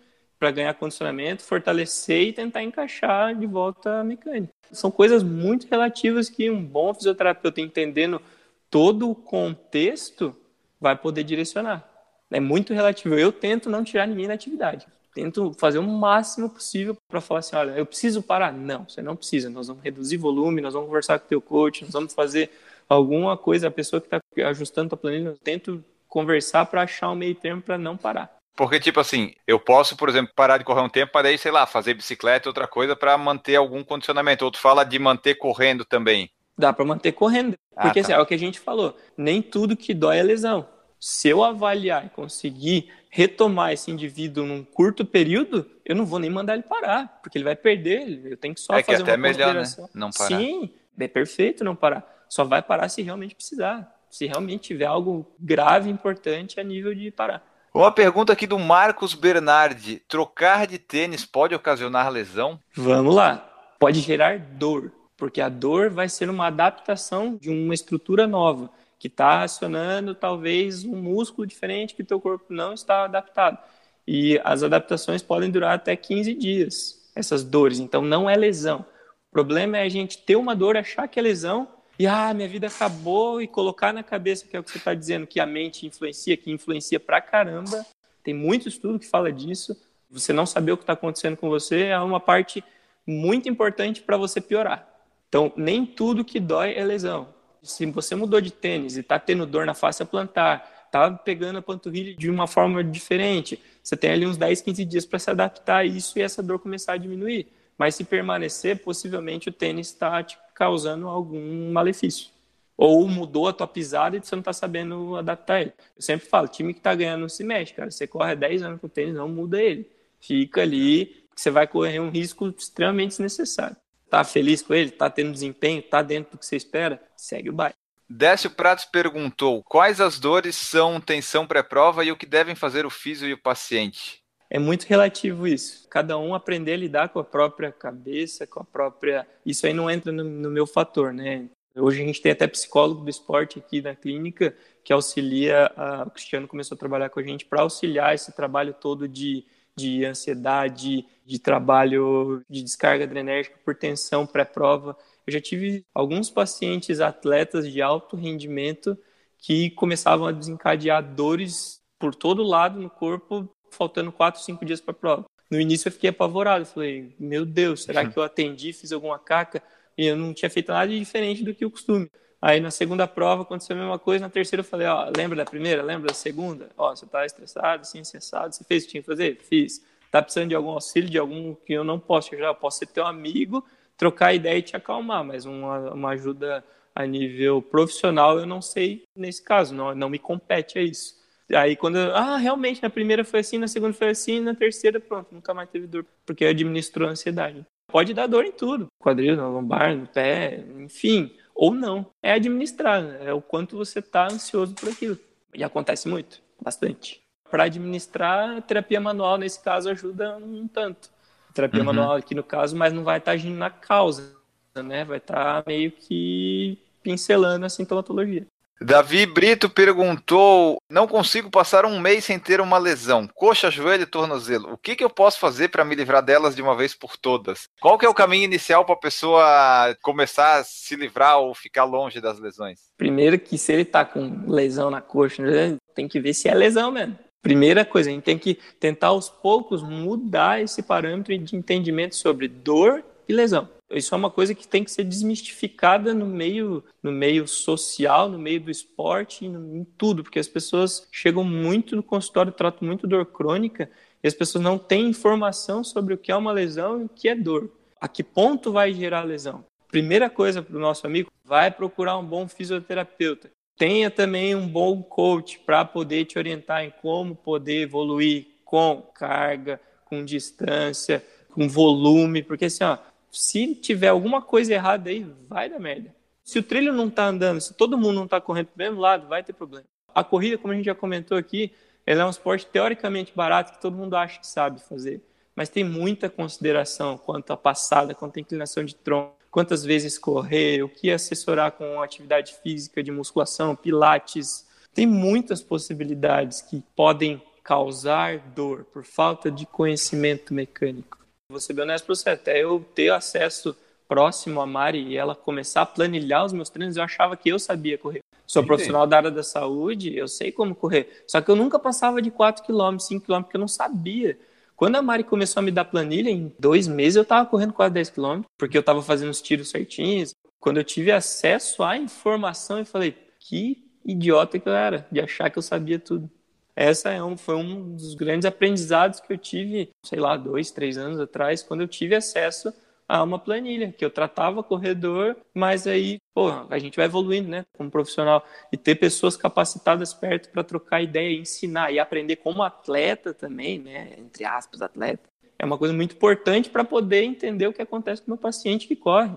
para ganhar condicionamento, fortalecer e tentar encaixar de volta a mecânica. São coisas muito relativas que um bom fisioterapeuta entendendo todo o contexto vai poder direcionar é muito relativo. Eu tento não tirar ninguém da atividade. Tento fazer o máximo possível para falar assim, olha, eu preciso parar. Não, você não precisa. Nós vamos reduzir volume, nós vamos conversar com o teu coach, nós vamos fazer alguma coisa, a pessoa que está ajustando a planilha, eu tento conversar para achar um meio termo para não parar. Porque, tipo assim, eu posso, por exemplo, parar de correr um tempo para daí, sei lá, fazer bicicleta, outra coisa, para manter algum condicionamento. Outro fala de manter correndo também. Dá para manter correndo. Ah, porque ah, tá. assim, é o que a gente falou. Nem tudo que dói é lesão se eu avaliar e conseguir retomar esse indivíduo num curto período, eu não vou nem mandar ele parar, porque ele vai perder, eu tenho que só é fazer que até uma melhor, né? Não parar. Sim, é perfeito não parar. Só vai parar se realmente precisar, se realmente tiver algo grave, importante a nível de parar. Uma pergunta aqui do Marcos Bernardi: trocar de tênis pode ocasionar lesão? Vamos lá. Pode gerar dor, porque a dor vai ser uma adaptação de uma estrutura nova que está acionando talvez um músculo diferente que o teu corpo não está adaptado. E as adaptações podem durar até 15 dias, essas dores. Então não é lesão. O problema é a gente ter uma dor, achar que é lesão e ah, minha vida acabou e colocar na cabeça que é o que você está dizendo, que a mente influencia, que influencia pra caramba. Tem muito estudo que fala disso. Você não saber o que está acontecendo com você é uma parte muito importante para você piorar. Então, nem tudo que dói é lesão se você mudou de tênis e está tendo dor na face plantar, está pegando a panturrilha de uma forma diferente, você tem ali uns 10, 15 dias para se adaptar a isso e essa dor começar a diminuir. Mas se permanecer, possivelmente o tênis está te causando algum malefício. Ou mudou a tua pisada e você não está sabendo adaptar ele. Eu sempre falo, time que está ganhando não se mexe, cara. Você corre 10 anos com o tênis, não muda ele. Fica ali, você vai correr um risco extremamente desnecessário. Tá feliz com ele? Tá tendo desempenho? Tá dentro do que você espera? Segue o baile. Décio Pratos perguntou: quais as dores são tensão pré-prova e o que devem fazer o físico e o paciente? É muito relativo isso. Cada um aprender a lidar com a própria cabeça, com a própria. Isso aí não entra no, no meu fator, né? Hoje a gente tem até psicólogo do esporte aqui na clínica que auxilia. A... O Cristiano começou a trabalhar com a gente para auxiliar esse trabalho todo de de ansiedade, de trabalho de descarga adrenérgica por tensão pré-prova. Eu já tive alguns pacientes atletas de alto rendimento que começavam a desencadear dores por todo lado no corpo, faltando 4, 5 dias para a prova. No início eu fiquei apavorado, falei, meu Deus, será que eu atendi, fiz alguma caca? E eu não tinha feito nada de diferente do que o costume. Aí na segunda prova aconteceu a mesma coisa, na terceira eu falei, ó, lembra da primeira, lembra da segunda? Ó, você tá estressado, assim, estressado, você fez o que tinha que fazer? Fiz. Tá precisando de algum auxílio, de algum que eu não posso te ajudar? Eu posso ser teu amigo, trocar ideia e te acalmar, mas uma, uma ajuda a nível profissional eu não sei nesse caso, não, não me compete a isso. Aí quando, eu, ah, realmente, na primeira foi assim, na segunda foi assim, na terceira, pronto, nunca mais teve dor, porque administrou a ansiedade. Pode dar dor em tudo, quadril, no lombar, no pé, enfim, ou não. É administrar, né? é o quanto você está ansioso por aquilo. E acontece muito, bastante. Para administrar, terapia manual, nesse caso, ajuda um tanto. Terapia uhum. manual aqui no caso, mas não vai estar tá agindo na causa, né? Vai estar tá meio que pincelando a sintomatologia. Davi Brito perguntou: Não consigo passar um mês sem ter uma lesão, coxa, joelho e tornozelo. O que, que eu posso fazer para me livrar delas de uma vez por todas? Qual que é o caminho inicial para a pessoa começar a se livrar ou ficar longe das lesões? Primeiro que se ele está com lesão na coxa, né, tem que ver se é lesão mesmo. Primeira coisa, a gente tem que tentar aos poucos mudar esse parâmetro de entendimento sobre dor e lesão. Isso é uma coisa que tem que ser desmistificada no meio, no meio social, no meio do esporte, em tudo, porque as pessoas chegam muito no consultório, tratam muito dor crônica, e as pessoas não têm informação sobre o que é uma lesão e o que é dor. A que ponto vai gerar lesão? Primeira coisa para o nosso amigo, vai procurar um bom fisioterapeuta. Tenha também um bom coach para poder te orientar em como poder evoluir com carga, com distância, com volume, porque assim, ó, se tiver alguma coisa errada aí, vai dar merda. Se o trilho não está andando, se todo mundo não está correndo para o mesmo lado, vai ter problema. A corrida, como a gente já comentou aqui, ela é um esporte teoricamente barato que todo mundo acha que sabe fazer. Mas tem muita consideração quanto à passada, quanto à inclinação de tronco, quantas vezes correr, o que assessorar com atividade física de musculação, pilates. Tem muitas possibilidades que podem causar dor por falta de conhecimento mecânico. Vou ser bem honesto pra você, até eu ter acesso próximo a Mari e ela começar a planilhar os meus treinos, eu achava que eu sabia correr. Sou Entendi. profissional da área da saúde, eu sei como correr. Só que eu nunca passava de 4 km, 5 km, porque eu não sabia. Quando a Mari começou a me dar planilha, em dois meses eu tava correndo quase 10 km, porque eu tava fazendo os tiros certinhos. Quando eu tive acesso à informação, eu falei, que idiota que eu era, de achar que eu sabia tudo. Essa é um, foi um dos grandes aprendizados que eu tive, sei lá, dois, três anos atrás, quando eu tive acesso a uma planilha, que eu tratava corredor, mas aí, pô, a gente vai evoluindo, né, como profissional, e ter pessoas capacitadas perto para trocar ideia, ensinar e aprender como atleta também, né, entre aspas, atleta, é uma coisa muito importante para poder entender o que acontece com o meu paciente que corre.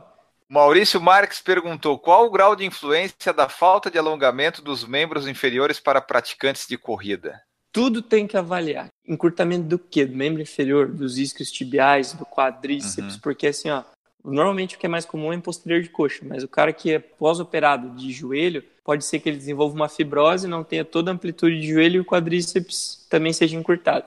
Maurício Marques perguntou qual o grau de influência da falta de alongamento dos membros inferiores para praticantes de corrida. Tudo tem que avaliar. Encurtamento do quê? Do membro inferior, dos isquios tibiais, do quadríceps, uhum. porque assim, ó, normalmente o que é mais comum é posterior de coxa, mas o cara que é pós-operado de joelho, pode ser que ele desenvolva uma fibrose, não tenha toda a amplitude de joelho e o quadríceps também seja encurtado.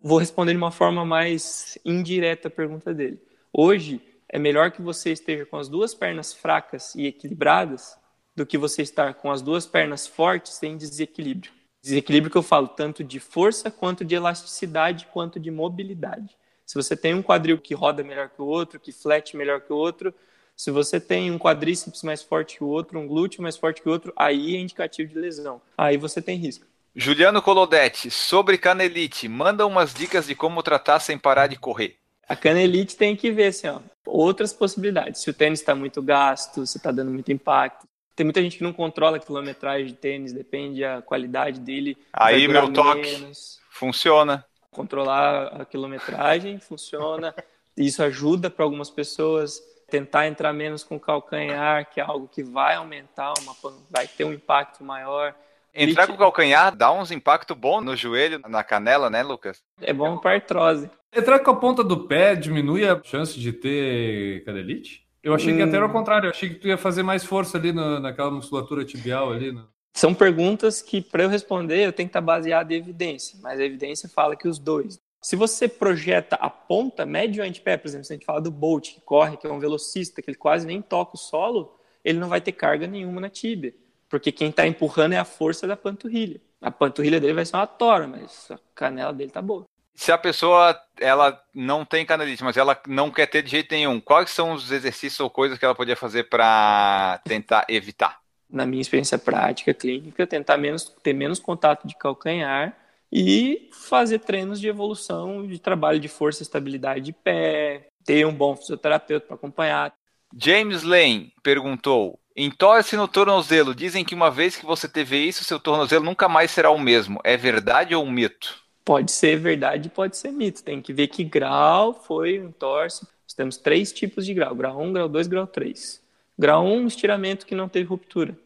Vou responder de uma forma mais indireta a pergunta dele. Hoje, é melhor que você esteja com as duas pernas fracas e equilibradas do que você estar com as duas pernas fortes em desequilíbrio. Desequilíbrio que eu falo tanto de força quanto de elasticidade quanto de mobilidade. Se você tem um quadril que roda melhor que o outro, que flete melhor que o outro, se você tem um quadríceps mais forte que o outro, um glúteo mais forte que o outro, aí é indicativo de lesão. Aí você tem risco. Juliano Colodetti, sobre canelite, manda umas dicas de como tratar sem parar de correr. A canelite tem que ver, assim, ó, outras possibilidades. Se o tênis está muito gasto, se está dando muito impacto. Tem muita gente que não controla a quilometragem de tênis, depende da qualidade dele. Aí meu toque menos. funciona. Controlar a quilometragem funciona. Isso ajuda para algumas pessoas tentar entrar menos com calcanhar, que é algo que vai aumentar, uma, vai ter um impacto maior. Entrar com o calcanhar dá uns impacto bom no joelho, na canela, né, Lucas? É bom para artrose. Entrar com a ponta do pé diminui a chance de ter canelite? Eu achei que até era o hum. contrário, eu achei que tu ia fazer mais força ali na, naquela musculatura tibial ali. Né? São perguntas que, para eu responder, eu tenho que estar baseado em evidência, mas a evidência fala que os dois. Se você projeta a ponta, médio antepé, por exemplo, se a gente fala do Bolt, que corre, que é um velocista, que ele quase nem toca o solo, ele não vai ter carga nenhuma na tíbia, porque quem está empurrando é a força da panturrilha. A panturrilha dele vai ser uma tora, mas a canela dele tá boa se a pessoa ela não tem canalite, mas ela não quer ter de jeito nenhum, quais são os exercícios ou coisas que ela poderia fazer para tentar evitar? na minha experiência prática, clínica, tentar menos, ter menos contato de calcanhar e fazer treinos de evolução, de trabalho de força e estabilidade de pé, ter um bom fisioterapeuta para acompanhar. James Lane perguntou: entorce no tornozelo. Dizem que uma vez que você teve isso, seu tornozelo nunca mais será o mesmo. É verdade ou mito? Pode ser verdade, pode ser mito. Tem que ver que grau foi o entorse. Nós temos três tipos de grau: grau 1, grau 2, grau 3. Grau 1, estiramento que não teve ruptura.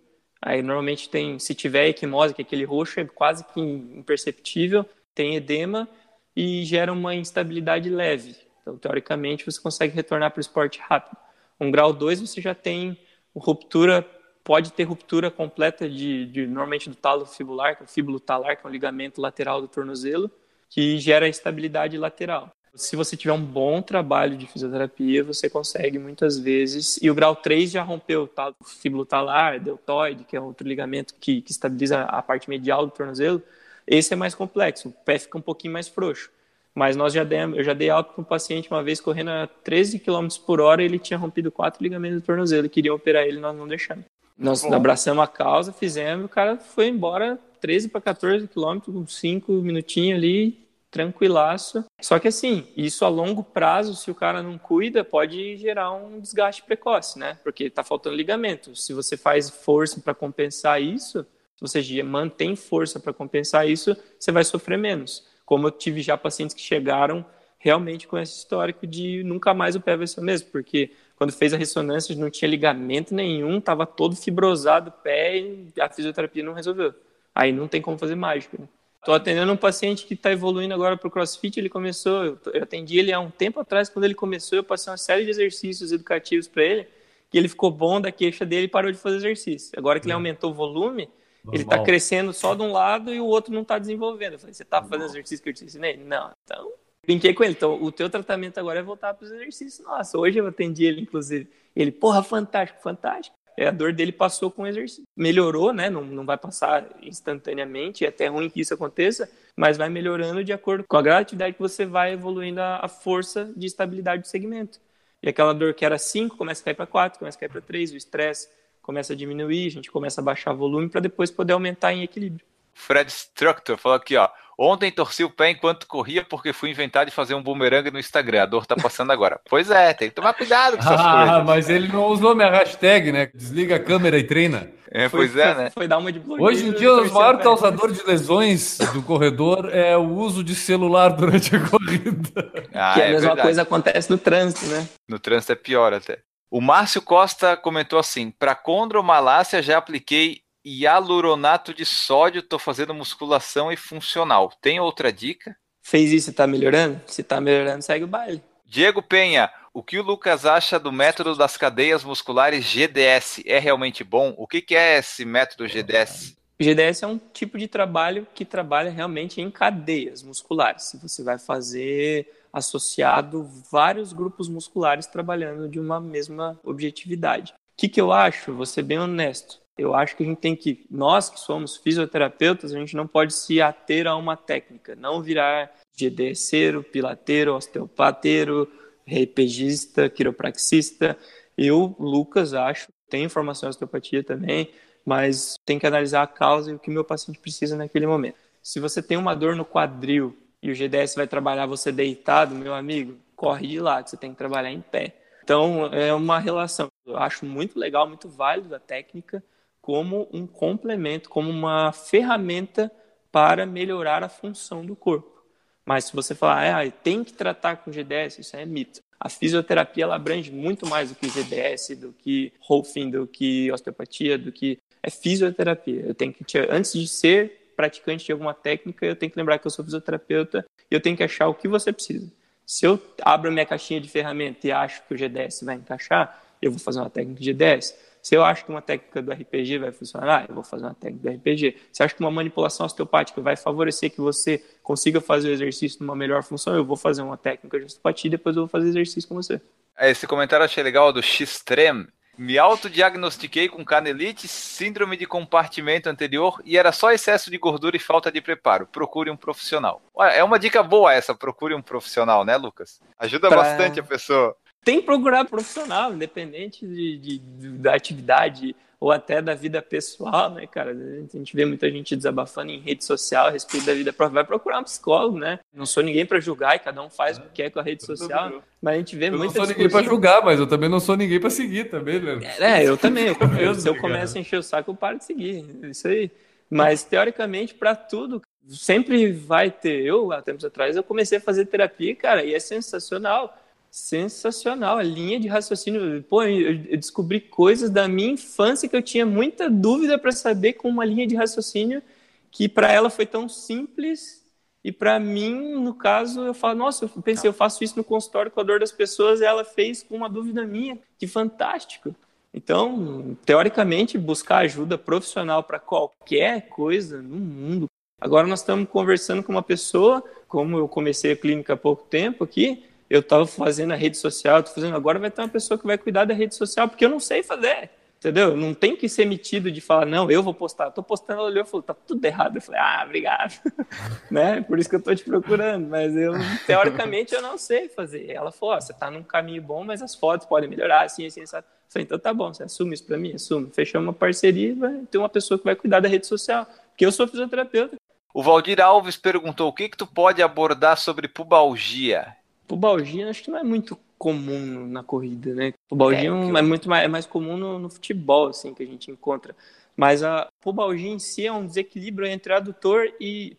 Aí normalmente tem, se tiver equimose, que é aquele roxo é quase que imperceptível, tem edema e gera uma instabilidade leve. Então, teoricamente, você consegue retornar para o esporte rápido. Um grau 2 você já tem ruptura, pode ter ruptura completa de, de normalmente do talo fibular, que é o fíbulo talar, que é um ligamento lateral do tornozelo, que gera estabilidade lateral. Se você tiver um bom trabalho de fisioterapia, você consegue muitas vezes. E o grau 3 já rompeu o fíbulo talar, deltoide, que é outro ligamento que, que estabiliza a parte medial do tornozelo. Esse é mais complexo, o pé fica um pouquinho mais frouxo. Mas nós já demos, eu já dei alta para um paciente uma vez correndo a 13 km por hora, ele tinha rompido quatro ligamentos do tornozelo, queriam operar ele, nós não deixamos. Nós Bom. abraçamos a causa, fizemos, o cara foi embora 13 para 14 quilômetros, com 5 minutinhos ali, tranquilaço. Só que assim, isso a longo prazo, se o cara não cuida, pode gerar um desgaste precoce, né? Porque tá faltando ligamento. Se você faz força para compensar isso, se você mantém força para compensar isso, você vai sofrer menos. Como eu tive já pacientes que chegaram realmente com esse histórico de nunca mais o pé vai ser o mesmo, porque quando fez a ressonância não tinha ligamento nenhum, estava todo fibrosado o pé e a fisioterapia não resolveu. Aí não tem como fazer mágica. Né? Estou atendendo um paciente que está evoluindo agora para o CrossFit. Ele começou, eu atendi ele há um tempo atrás. Quando ele começou, eu passei uma série de exercícios educativos para ele. E ele ficou bom da queixa dele e parou de fazer exercício. Agora que ele hum. aumentou o volume, Normal. ele está crescendo só de um lado e o outro não está desenvolvendo. Eu falei, você está fazendo exercício que eu te ensinei? Não. Então, brinquei com ele. Então, o teu tratamento agora é voltar para os exercícios. Nossa, hoje eu atendi ele, inclusive. Ele, porra, fantástico, fantástico é, a dor dele passou com o exercício. Melhorou, né? Não, não vai passar instantaneamente, é até ruim que isso aconteça, mas vai melhorando de acordo com a gratividade que você vai evoluindo a, a força de estabilidade do segmento. E aquela dor que era 5 começa a cair para 4, começa a cair para 3, o estresse começa a diminuir, a gente começa a baixar volume para depois poder aumentar em equilíbrio. Fred Structor falou aqui, ó. Ontem torci o pé enquanto corria porque fui inventar de fazer um bumerangue no Instagram. A dor tá passando agora. Pois é, tem que tomar cuidado com essas ah, coisas. Ah, mas ele não usou minha hashtag, né? Desliga a câmera e treina. É, foi, pois é, né? Foi dar uma de Hoje em dia, o maior causador de lesões do corredor é o uso de celular durante a corrida. Ah, que é a mesma verdade. coisa acontece no trânsito, né? No trânsito é pior até. O Márcio Costa comentou assim: para condromalácia já apliquei hialuronato de sódio, estou fazendo musculação e funcional. Tem outra dica? Fez isso e está melhorando? Se está melhorando, segue o baile. Diego Penha, o que o Lucas acha do método das cadeias musculares GDS? É realmente bom? O que, que é esse método GDS? GDS é um tipo de trabalho que trabalha realmente em cadeias musculares. Você vai fazer associado vários grupos musculares trabalhando de uma mesma objetividade. O que, que eu acho? Vou ser bem honesto eu acho que a gente tem que, nós que somos fisioterapeutas, a gente não pode se ater a uma técnica, não virar GDSero, pilateiro, osteopateiro, RPGista, quiropraxista. Eu, Lucas, acho, tenho formação em osteopatia também, mas tem que analisar a causa e o que meu paciente precisa naquele momento. Se você tem uma dor no quadril e o GDS vai trabalhar você deitado, meu amigo, corre lá, que você tem que trabalhar em pé. Então, é uma relação. Eu acho muito legal, muito válido a técnica, como um complemento, como uma ferramenta para melhorar a função do corpo. Mas se você falar, ah, tem que tratar com GDS, isso é mito. A fisioterapia ela abrange muito mais do que GDS, do que Rolfing, do que osteopatia, do que é fisioterapia. Eu tenho que antes de ser praticante de alguma técnica, eu tenho que lembrar que eu sou fisioterapeuta e eu tenho que achar o que você precisa. Se eu abro a minha caixinha de ferramenta e acho que o GDS vai encaixar, eu vou fazer uma técnica de GDS. Se eu acho que uma técnica do RPG vai funcionar, eu vou fazer uma técnica do RPG. Se eu acho que uma manipulação osteopática vai favorecer que você consiga fazer o exercício numa melhor função, eu vou fazer uma técnica de osteopatia e depois eu vou fazer exercício com você. É, esse comentário eu achei legal do X-Trem. Me autodiagnostiquei com canelite, síndrome de compartimento anterior e era só excesso de gordura e falta de preparo. Procure um profissional. Olha, é uma dica boa essa, procure um profissional, né, Lucas? Ajuda pra... bastante a pessoa tem que procurar profissional, independente de, de, de, da atividade. Ou até da vida pessoal, né, cara? A gente vê muita gente desabafando em rede social a respeito da vida própria. Vai procurar um psicólogo, né? Não sou ninguém para julgar e cada um faz o que quer com a rede social, mas a gente vê Eu não muita sou ninguém pra julgar, mas eu também não sou ninguém pra seguir também, Leandro. É, eu também. Eu, eu- se eu começo a encher o saco, eu paro de seguir. Isso aí. Mas, teoricamente, para tudo, sempre vai ter. Eu, há tempos atrás, eu comecei a fazer terapia, cara, e é sensacional. Sensacional. A linha de raciocínio. Pô, eu descobri coisas da minha infância que eu tinha muita dúvida para saber com uma linha de raciocínio que para ela foi tão simples. E para mim, no caso, eu falo, nossa, eu pensei, eu faço isso no consultório com a dor das pessoas, e ela fez com uma dúvida minha. Que fantástico. Então, teoricamente, buscar ajuda profissional para qualquer coisa no mundo. Agora nós estamos conversando com uma pessoa, como eu comecei a clínica há pouco tempo aqui, eu estava fazendo a rede social, estou fazendo agora vai ter uma pessoa que vai cuidar da rede social, porque eu não sei fazer. Entendeu? Não tem que ser metido de falar, não, eu vou postar. Estou postando, ela olhou e falou, tá tudo errado. Eu falei, ah, obrigado. né? Por isso que eu estou te procurando. Mas eu, teoricamente, eu não sei fazer. Ela falou, ó, você está num caminho bom, mas as fotos podem melhorar, assim, assim, assim. Eu falei, então tá bom, você assume isso para mim? Assume. Fechamos uma parceria vai ter uma pessoa que vai cuidar da rede social. Porque eu sou fisioterapeuta. O Valdir Alves perguntou o que, que tu pode abordar sobre pubalgia. Pubalgia acho que não é muito comum na corrida, né? Pubalgia é, um, é muito mais, é mais comum no, no, futebol, assim, que a gente encontra. Mas a pubalgia em si é um desequilíbrio entre adutor e,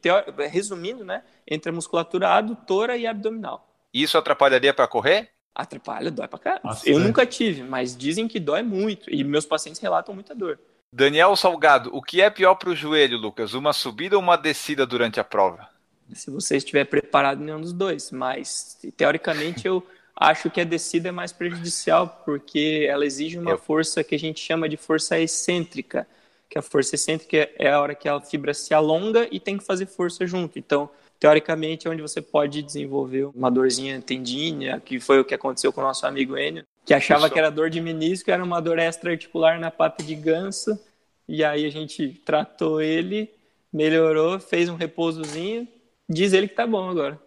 resumindo, né? Entre a musculatura adutora e abdominal. Isso atrapalharia para correr? Atrapalha, dói pra caralho. Eu nunca tive, mas dizem que dói muito. E meus pacientes relatam muita dor. Daniel Salgado, o que é pior para o joelho, Lucas? Uma subida ou uma descida durante a prova? Se você estiver preparado, nenhum dos dois. Mas, teoricamente, eu acho que a descida é mais prejudicial, porque ela exige uma força que a gente chama de força excêntrica. Que a força excêntrica é a hora que a fibra se alonga e tem que fazer força junto. Então, teoricamente, é onde você pode desenvolver uma dorzinha tendínea, que foi o que aconteceu com o nosso amigo Enio, que achava que era dor de menisco, era uma dor extra-articular na pata de ganso, e aí a gente tratou ele, melhorou, fez um repousozinho, diz ele que tá bom agora.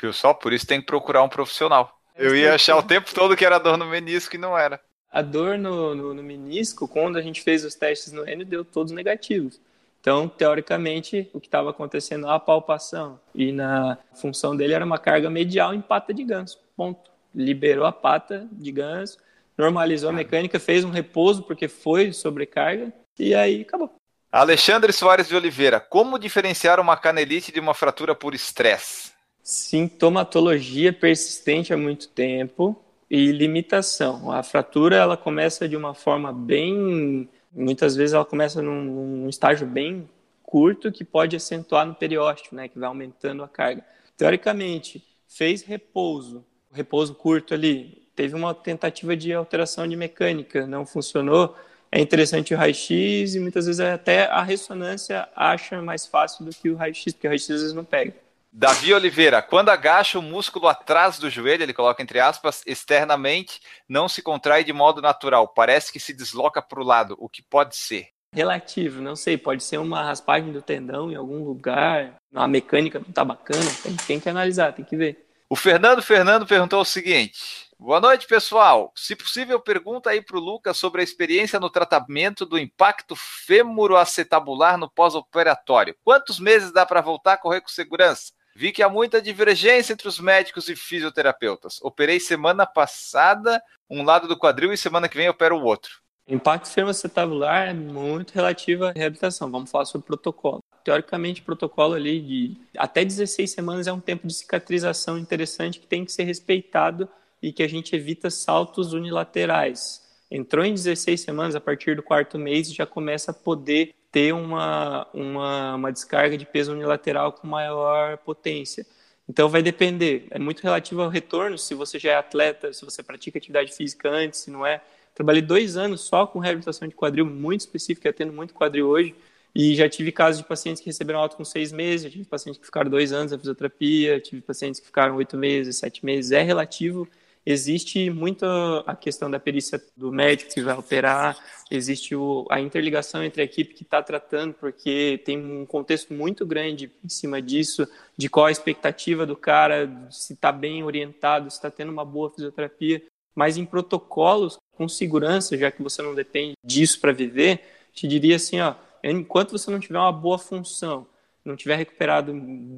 Viu só? Por isso tem que procurar um profissional. Eu ia achar o tempo todo que era dor no menisco e não era. A dor no, no, no menisco, quando a gente fez os testes no Enio, deu todos negativos. Então, teoricamente, o que estava acontecendo na palpação e na função dele era uma carga medial em pata de ganso. Ponto. Liberou a pata de ganso, normalizou a mecânica, fez um repouso porque foi sobrecarga e aí acabou. Alexandre Soares de Oliveira, como diferenciar uma canelite de uma fratura por estresse? Sintomatologia persistente há muito tempo e limitação. A fratura ela começa de uma forma bem muitas vezes ela começa num, num, estágio bem curto que pode acentuar no periósteo, né, que vai aumentando a carga. Teoricamente, fez repouso, repouso curto ali, teve uma tentativa de alteração de mecânica, não funcionou, é interessante o raio-x e muitas vezes até a ressonância acha mais fácil do que o raio-x, porque o raio-x às vezes não pega. Davi Oliveira, quando agacha o músculo atrás do joelho, ele coloca entre aspas, externamente, não se contrai de modo natural, parece que se desloca para o lado, o que pode ser? Relativo, não sei, pode ser uma raspagem do tendão em algum lugar, a mecânica não tá bacana, tem, tem que analisar, tem que ver. O Fernando Fernando perguntou o seguinte: Boa noite, pessoal. Se possível, pergunta aí para o Lucas sobre a experiência no tratamento do impacto fêmuro-acetabular no pós-operatório. Quantos meses dá para voltar a correr com segurança? Vi que há muita divergência entre os médicos e fisioterapeutas. Operei semana passada um lado do quadril e semana que vem opero o outro. Impacto fermocetabular é muito relativo à reabilitação. Vamos falar sobre protocolo. Teoricamente, protocolo ali de até 16 semanas é um tempo de cicatrização interessante que tem que ser respeitado e que a gente evita saltos unilaterais. Entrou em 16 semanas, a partir do quarto mês já começa a poder ter uma, uma, uma descarga de peso unilateral com maior potência. Então vai depender, é muito relativo ao retorno, se você já é atleta, se você pratica atividade física antes, se não é. Trabalhei dois anos só com reabilitação de quadril, muito específica, tendo muito quadril hoje, e já tive casos de pacientes que receberam alta com seis meses, já tive pacientes que ficaram dois anos na fisioterapia, tive pacientes que ficaram oito meses, sete meses, é relativo existe muito a questão da perícia do médico que vai operar, existe o, a interligação entre a equipe que está tratando, porque tem um contexto muito grande em cima disso, de qual a expectativa do cara, se está bem orientado, se está tendo uma boa fisioterapia. Mas em protocolos com segurança, já que você não depende disso para viver, te diria assim, ó, enquanto você não tiver uma boa função, não tiver recuperado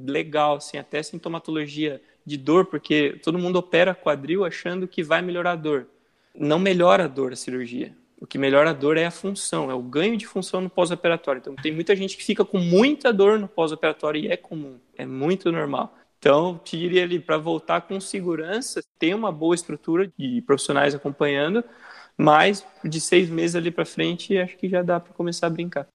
legal, assim, até sintomatologia de dor, porque todo mundo opera quadril achando que vai melhorar a dor. Não melhora a dor a cirurgia. O que melhora a dor é a função, é o ganho de função no pós-operatório. Então, tem muita gente que fica com muita dor no pós-operatório e é comum, é muito normal. Então, te diria ali, para voltar com segurança, ter uma boa estrutura de profissionais acompanhando, mas de seis meses ali para frente, acho que já dá para começar a brincar.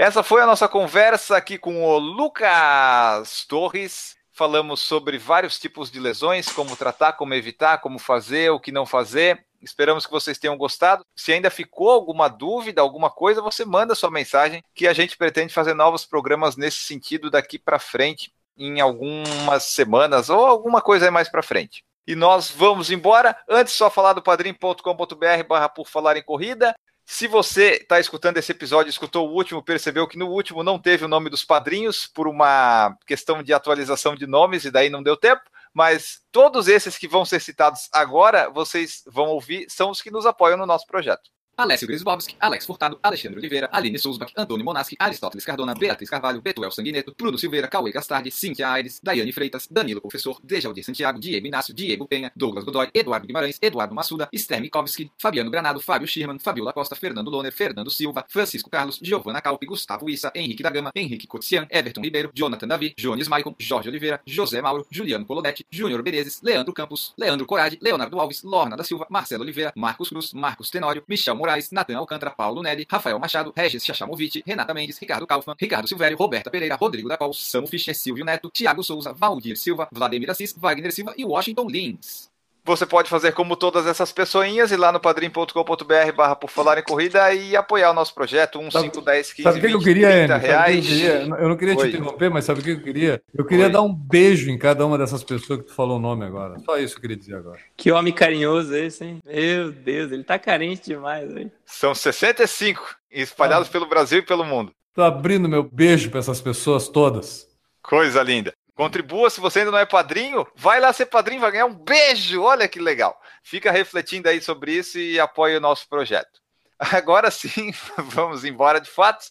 Essa foi a nossa conversa aqui com o Lucas Torres. Falamos sobre vários tipos de lesões, como tratar, como evitar, como fazer, o que não fazer. Esperamos que vocês tenham gostado. Se ainda ficou alguma dúvida, alguma coisa, você manda sua mensagem que a gente pretende fazer novos programas nesse sentido daqui para frente, em algumas semanas ou alguma coisa mais para frente. E nós vamos embora. Antes, só falar do padrim.com.br barra por falar em corrida. Se você está escutando esse episódio, escutou o último, percebeu que no último não teve o nome dos padrinhos por uma questão de atualização de nomes e daí não deu tempo, mas todos esses que vão ser citados agora, vocês vão ouvir, são os que nos apoiam no nosso projeto. Alessio Grisbowski, Alex Furtado, Alexandre Oliveira, Aline Sousbach, Antônio Monaschi, Aristóteles Cardona, Beatriz Carvalho, Betuel Sanguineto, Bruno Silveira, Cauê Gastardi, Cíntia Aires, Daiane Freitas, Danilo Professor, Dejaldir Santiago, Diego Inácio, Diego Penha, Douglas Godoy, Eduardo Guimarães, Eduardo Massuda, Esther Mikovski, Fabiano Granado, Fábio Schirman, Fabiola Costa, Fernando Loner, Fernando Silva, Francisco Carlos, Giovana Calpe, Gustavo Issa, Henrique da Gama, Henrique Cotian, Everton Ribeiro, Jonathan Davi, Jones Maicon, Jorge Oliveira, José Mauro, Juliano Colodetti, Júnior Berezes, Leandro Campos, Leandro Corade, Leonardo Alves, Lorna da Silva, Marcelo Oliveira, Marcos Cruz, Marcos Tenório, Michel Moraes, Natan Alcântara, Paulo Neri, Rafael Machado, Regis Chachamovic, Renata Mendes, Ricardo Kaufmann, Ricardo Silvério, Roberta Pereira, Rodrigo da Col, Samu Fischer, Silvio Neto, Thiago Souza, Valdir Silva, Vladimir Assis, Wagner Silva e Washington Lins. Você pode fazer como todas essas pessoinhas, ir lá no padrim.com.br barra por falar em corrida e apoiar o nosso projeto, 1, 5, 10, 15, sabe 20, que eu queria, 30 Andy? reais. Que eu, queria? eu não queria te Oi. interromper, mas sabe o que eu queria? Eu queria Oi. dar um beijo em cada uma dessas pessoas que tu falou o nome agora. Só isso que eu queria dizer agora. Que homem carinhoso esse, hein? Meu Deus, ele tá carente demais, hein? São 65 espalhados pelo Brasil e pelo mundo. Tô abrindo meu beijo para essas pessoas todas. Coisa linda. Contribua, se você ainda não é padrinho, vai lá ser padrinho, vai ganhar um beijo. Olha que legal. Fica refletindo aí sobre isso e apoie o nosso projeto. Agora sim, vamos embora de fato.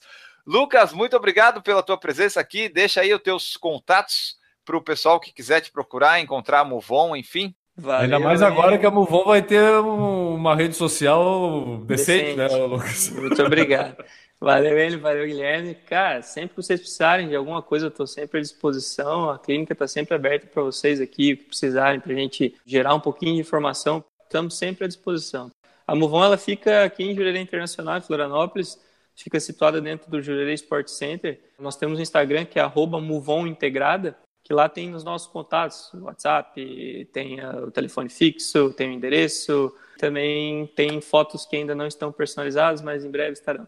Lucas, muito obrigado pela tua presença aqui. Deixa aí os teus contatos para o pessoal que quiser te procurar, encontrar a Movon, enfim. Valeu, Ainda mais hein? agora que a Muvon vai ter um- uma rede social decente, Decente. né, Lucas? Muito obrigado. Valeu, ele, valeu, Guilherme. Cara, sempre que vocês precisarem de alguma coisa, eu estou sempre à disposição. A clínica está sempre aberta para vocês aqui, o que precisarem, para a gente gerar um pouquinho de informação. Estamos sempre à disposição. A Movon, ela fica aqui em Jurerê Internacional, em Florianópolis. Fica situada dentro do Jurerê Sport Center. Nós temos um Instagram que é arroba Movon Integrada, que lá tem os nossos contatos, WhatsApp, tem ah, o telefone fixo, tem o endereço. Também tem fotos que ainda não estão personalizadas, mas em breve estarão.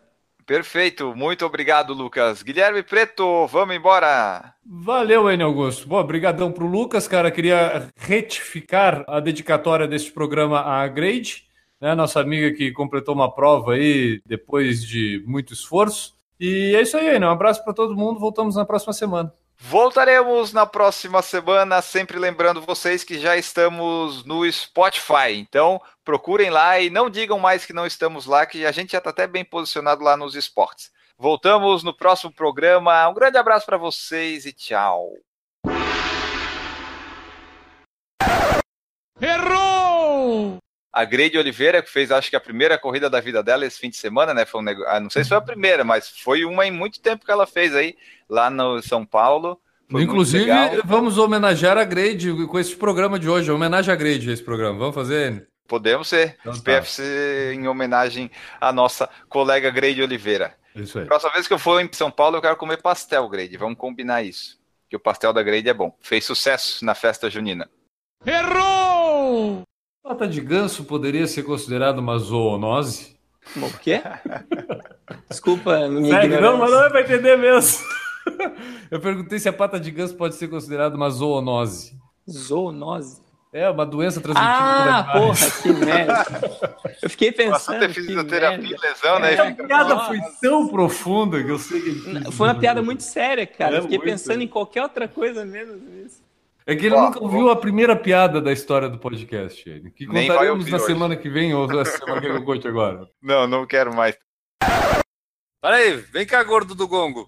Perfeito, muito obrigado, Lucas. Guilherme Preto, vamos embora. Valeu, Enio Augusto. Bom, brigadão pro Lucas, cara. Queria retificar a dedicatória deste programa à Grade, né, nossa amiga que completou uma prova aí depois de muito esforço. E é isso aí, Enio. Um abraço para todo mundo. Voltamos na próxima semana. Voltaremos na próxima semana, sempre lembrando vocês que já estamos no Spotify. Então, procurem lá e não digam mais que não estamos lá, que a gente já está até bem posicionado lá nos esportes. Voltamos no próximo programa. Um grande abraço para vocês e tchau. Errou! A Grade Oliveira, que fez acho que a primeira corrida da vida dela esse fim de semana, né? Foi um ah, Não sei se foi a primeira, mas foi uma em muito tempo que ela fez aí, lá no São Paulo. Foi Inclusive, vamos homenagear a Grade com esse programa de hoje. Homenagem à Grade, esse programa. Vamos fazer? Podemos ser. Então tá. PFC em homenagem à nossa colega Grade Oliveira. Isso aí. Próxima vez que eu for em São Paulo, eu quero comer pastel, Grade. Vamos combinar isso. Que o pastel da Grade é bom. Fez sucesso na festa junina. Errou! Pata de ganso poderia ser considerado uma zoonose? O quê? Desculpa, minha Sério, ignorância. não, mas não é pra entender mesmo. Eu perguntei se a pata de ganso pode ser considerada uma zoonose. Zoonose. É, uma doença transmitida Ah, por animais. porra, que merda. Eu fiquei Passou a pensando. ter que fisioterapia e lesão, né? É. E A fica- piada Nossa. foi tão profunda que eu sei que... Foi uma piada muito séria, cara. É, Eu fiquei muito, pensando em qualquer outra coisa menos isso. É que ele Ó, nunca ouviu a primeira piada da história do podcast, ele, que Nem contaremos na hoje. semana que vem ou na semana que eu conte agora. Não, não quero mais. Para aí, vem cá, gordo do gongo.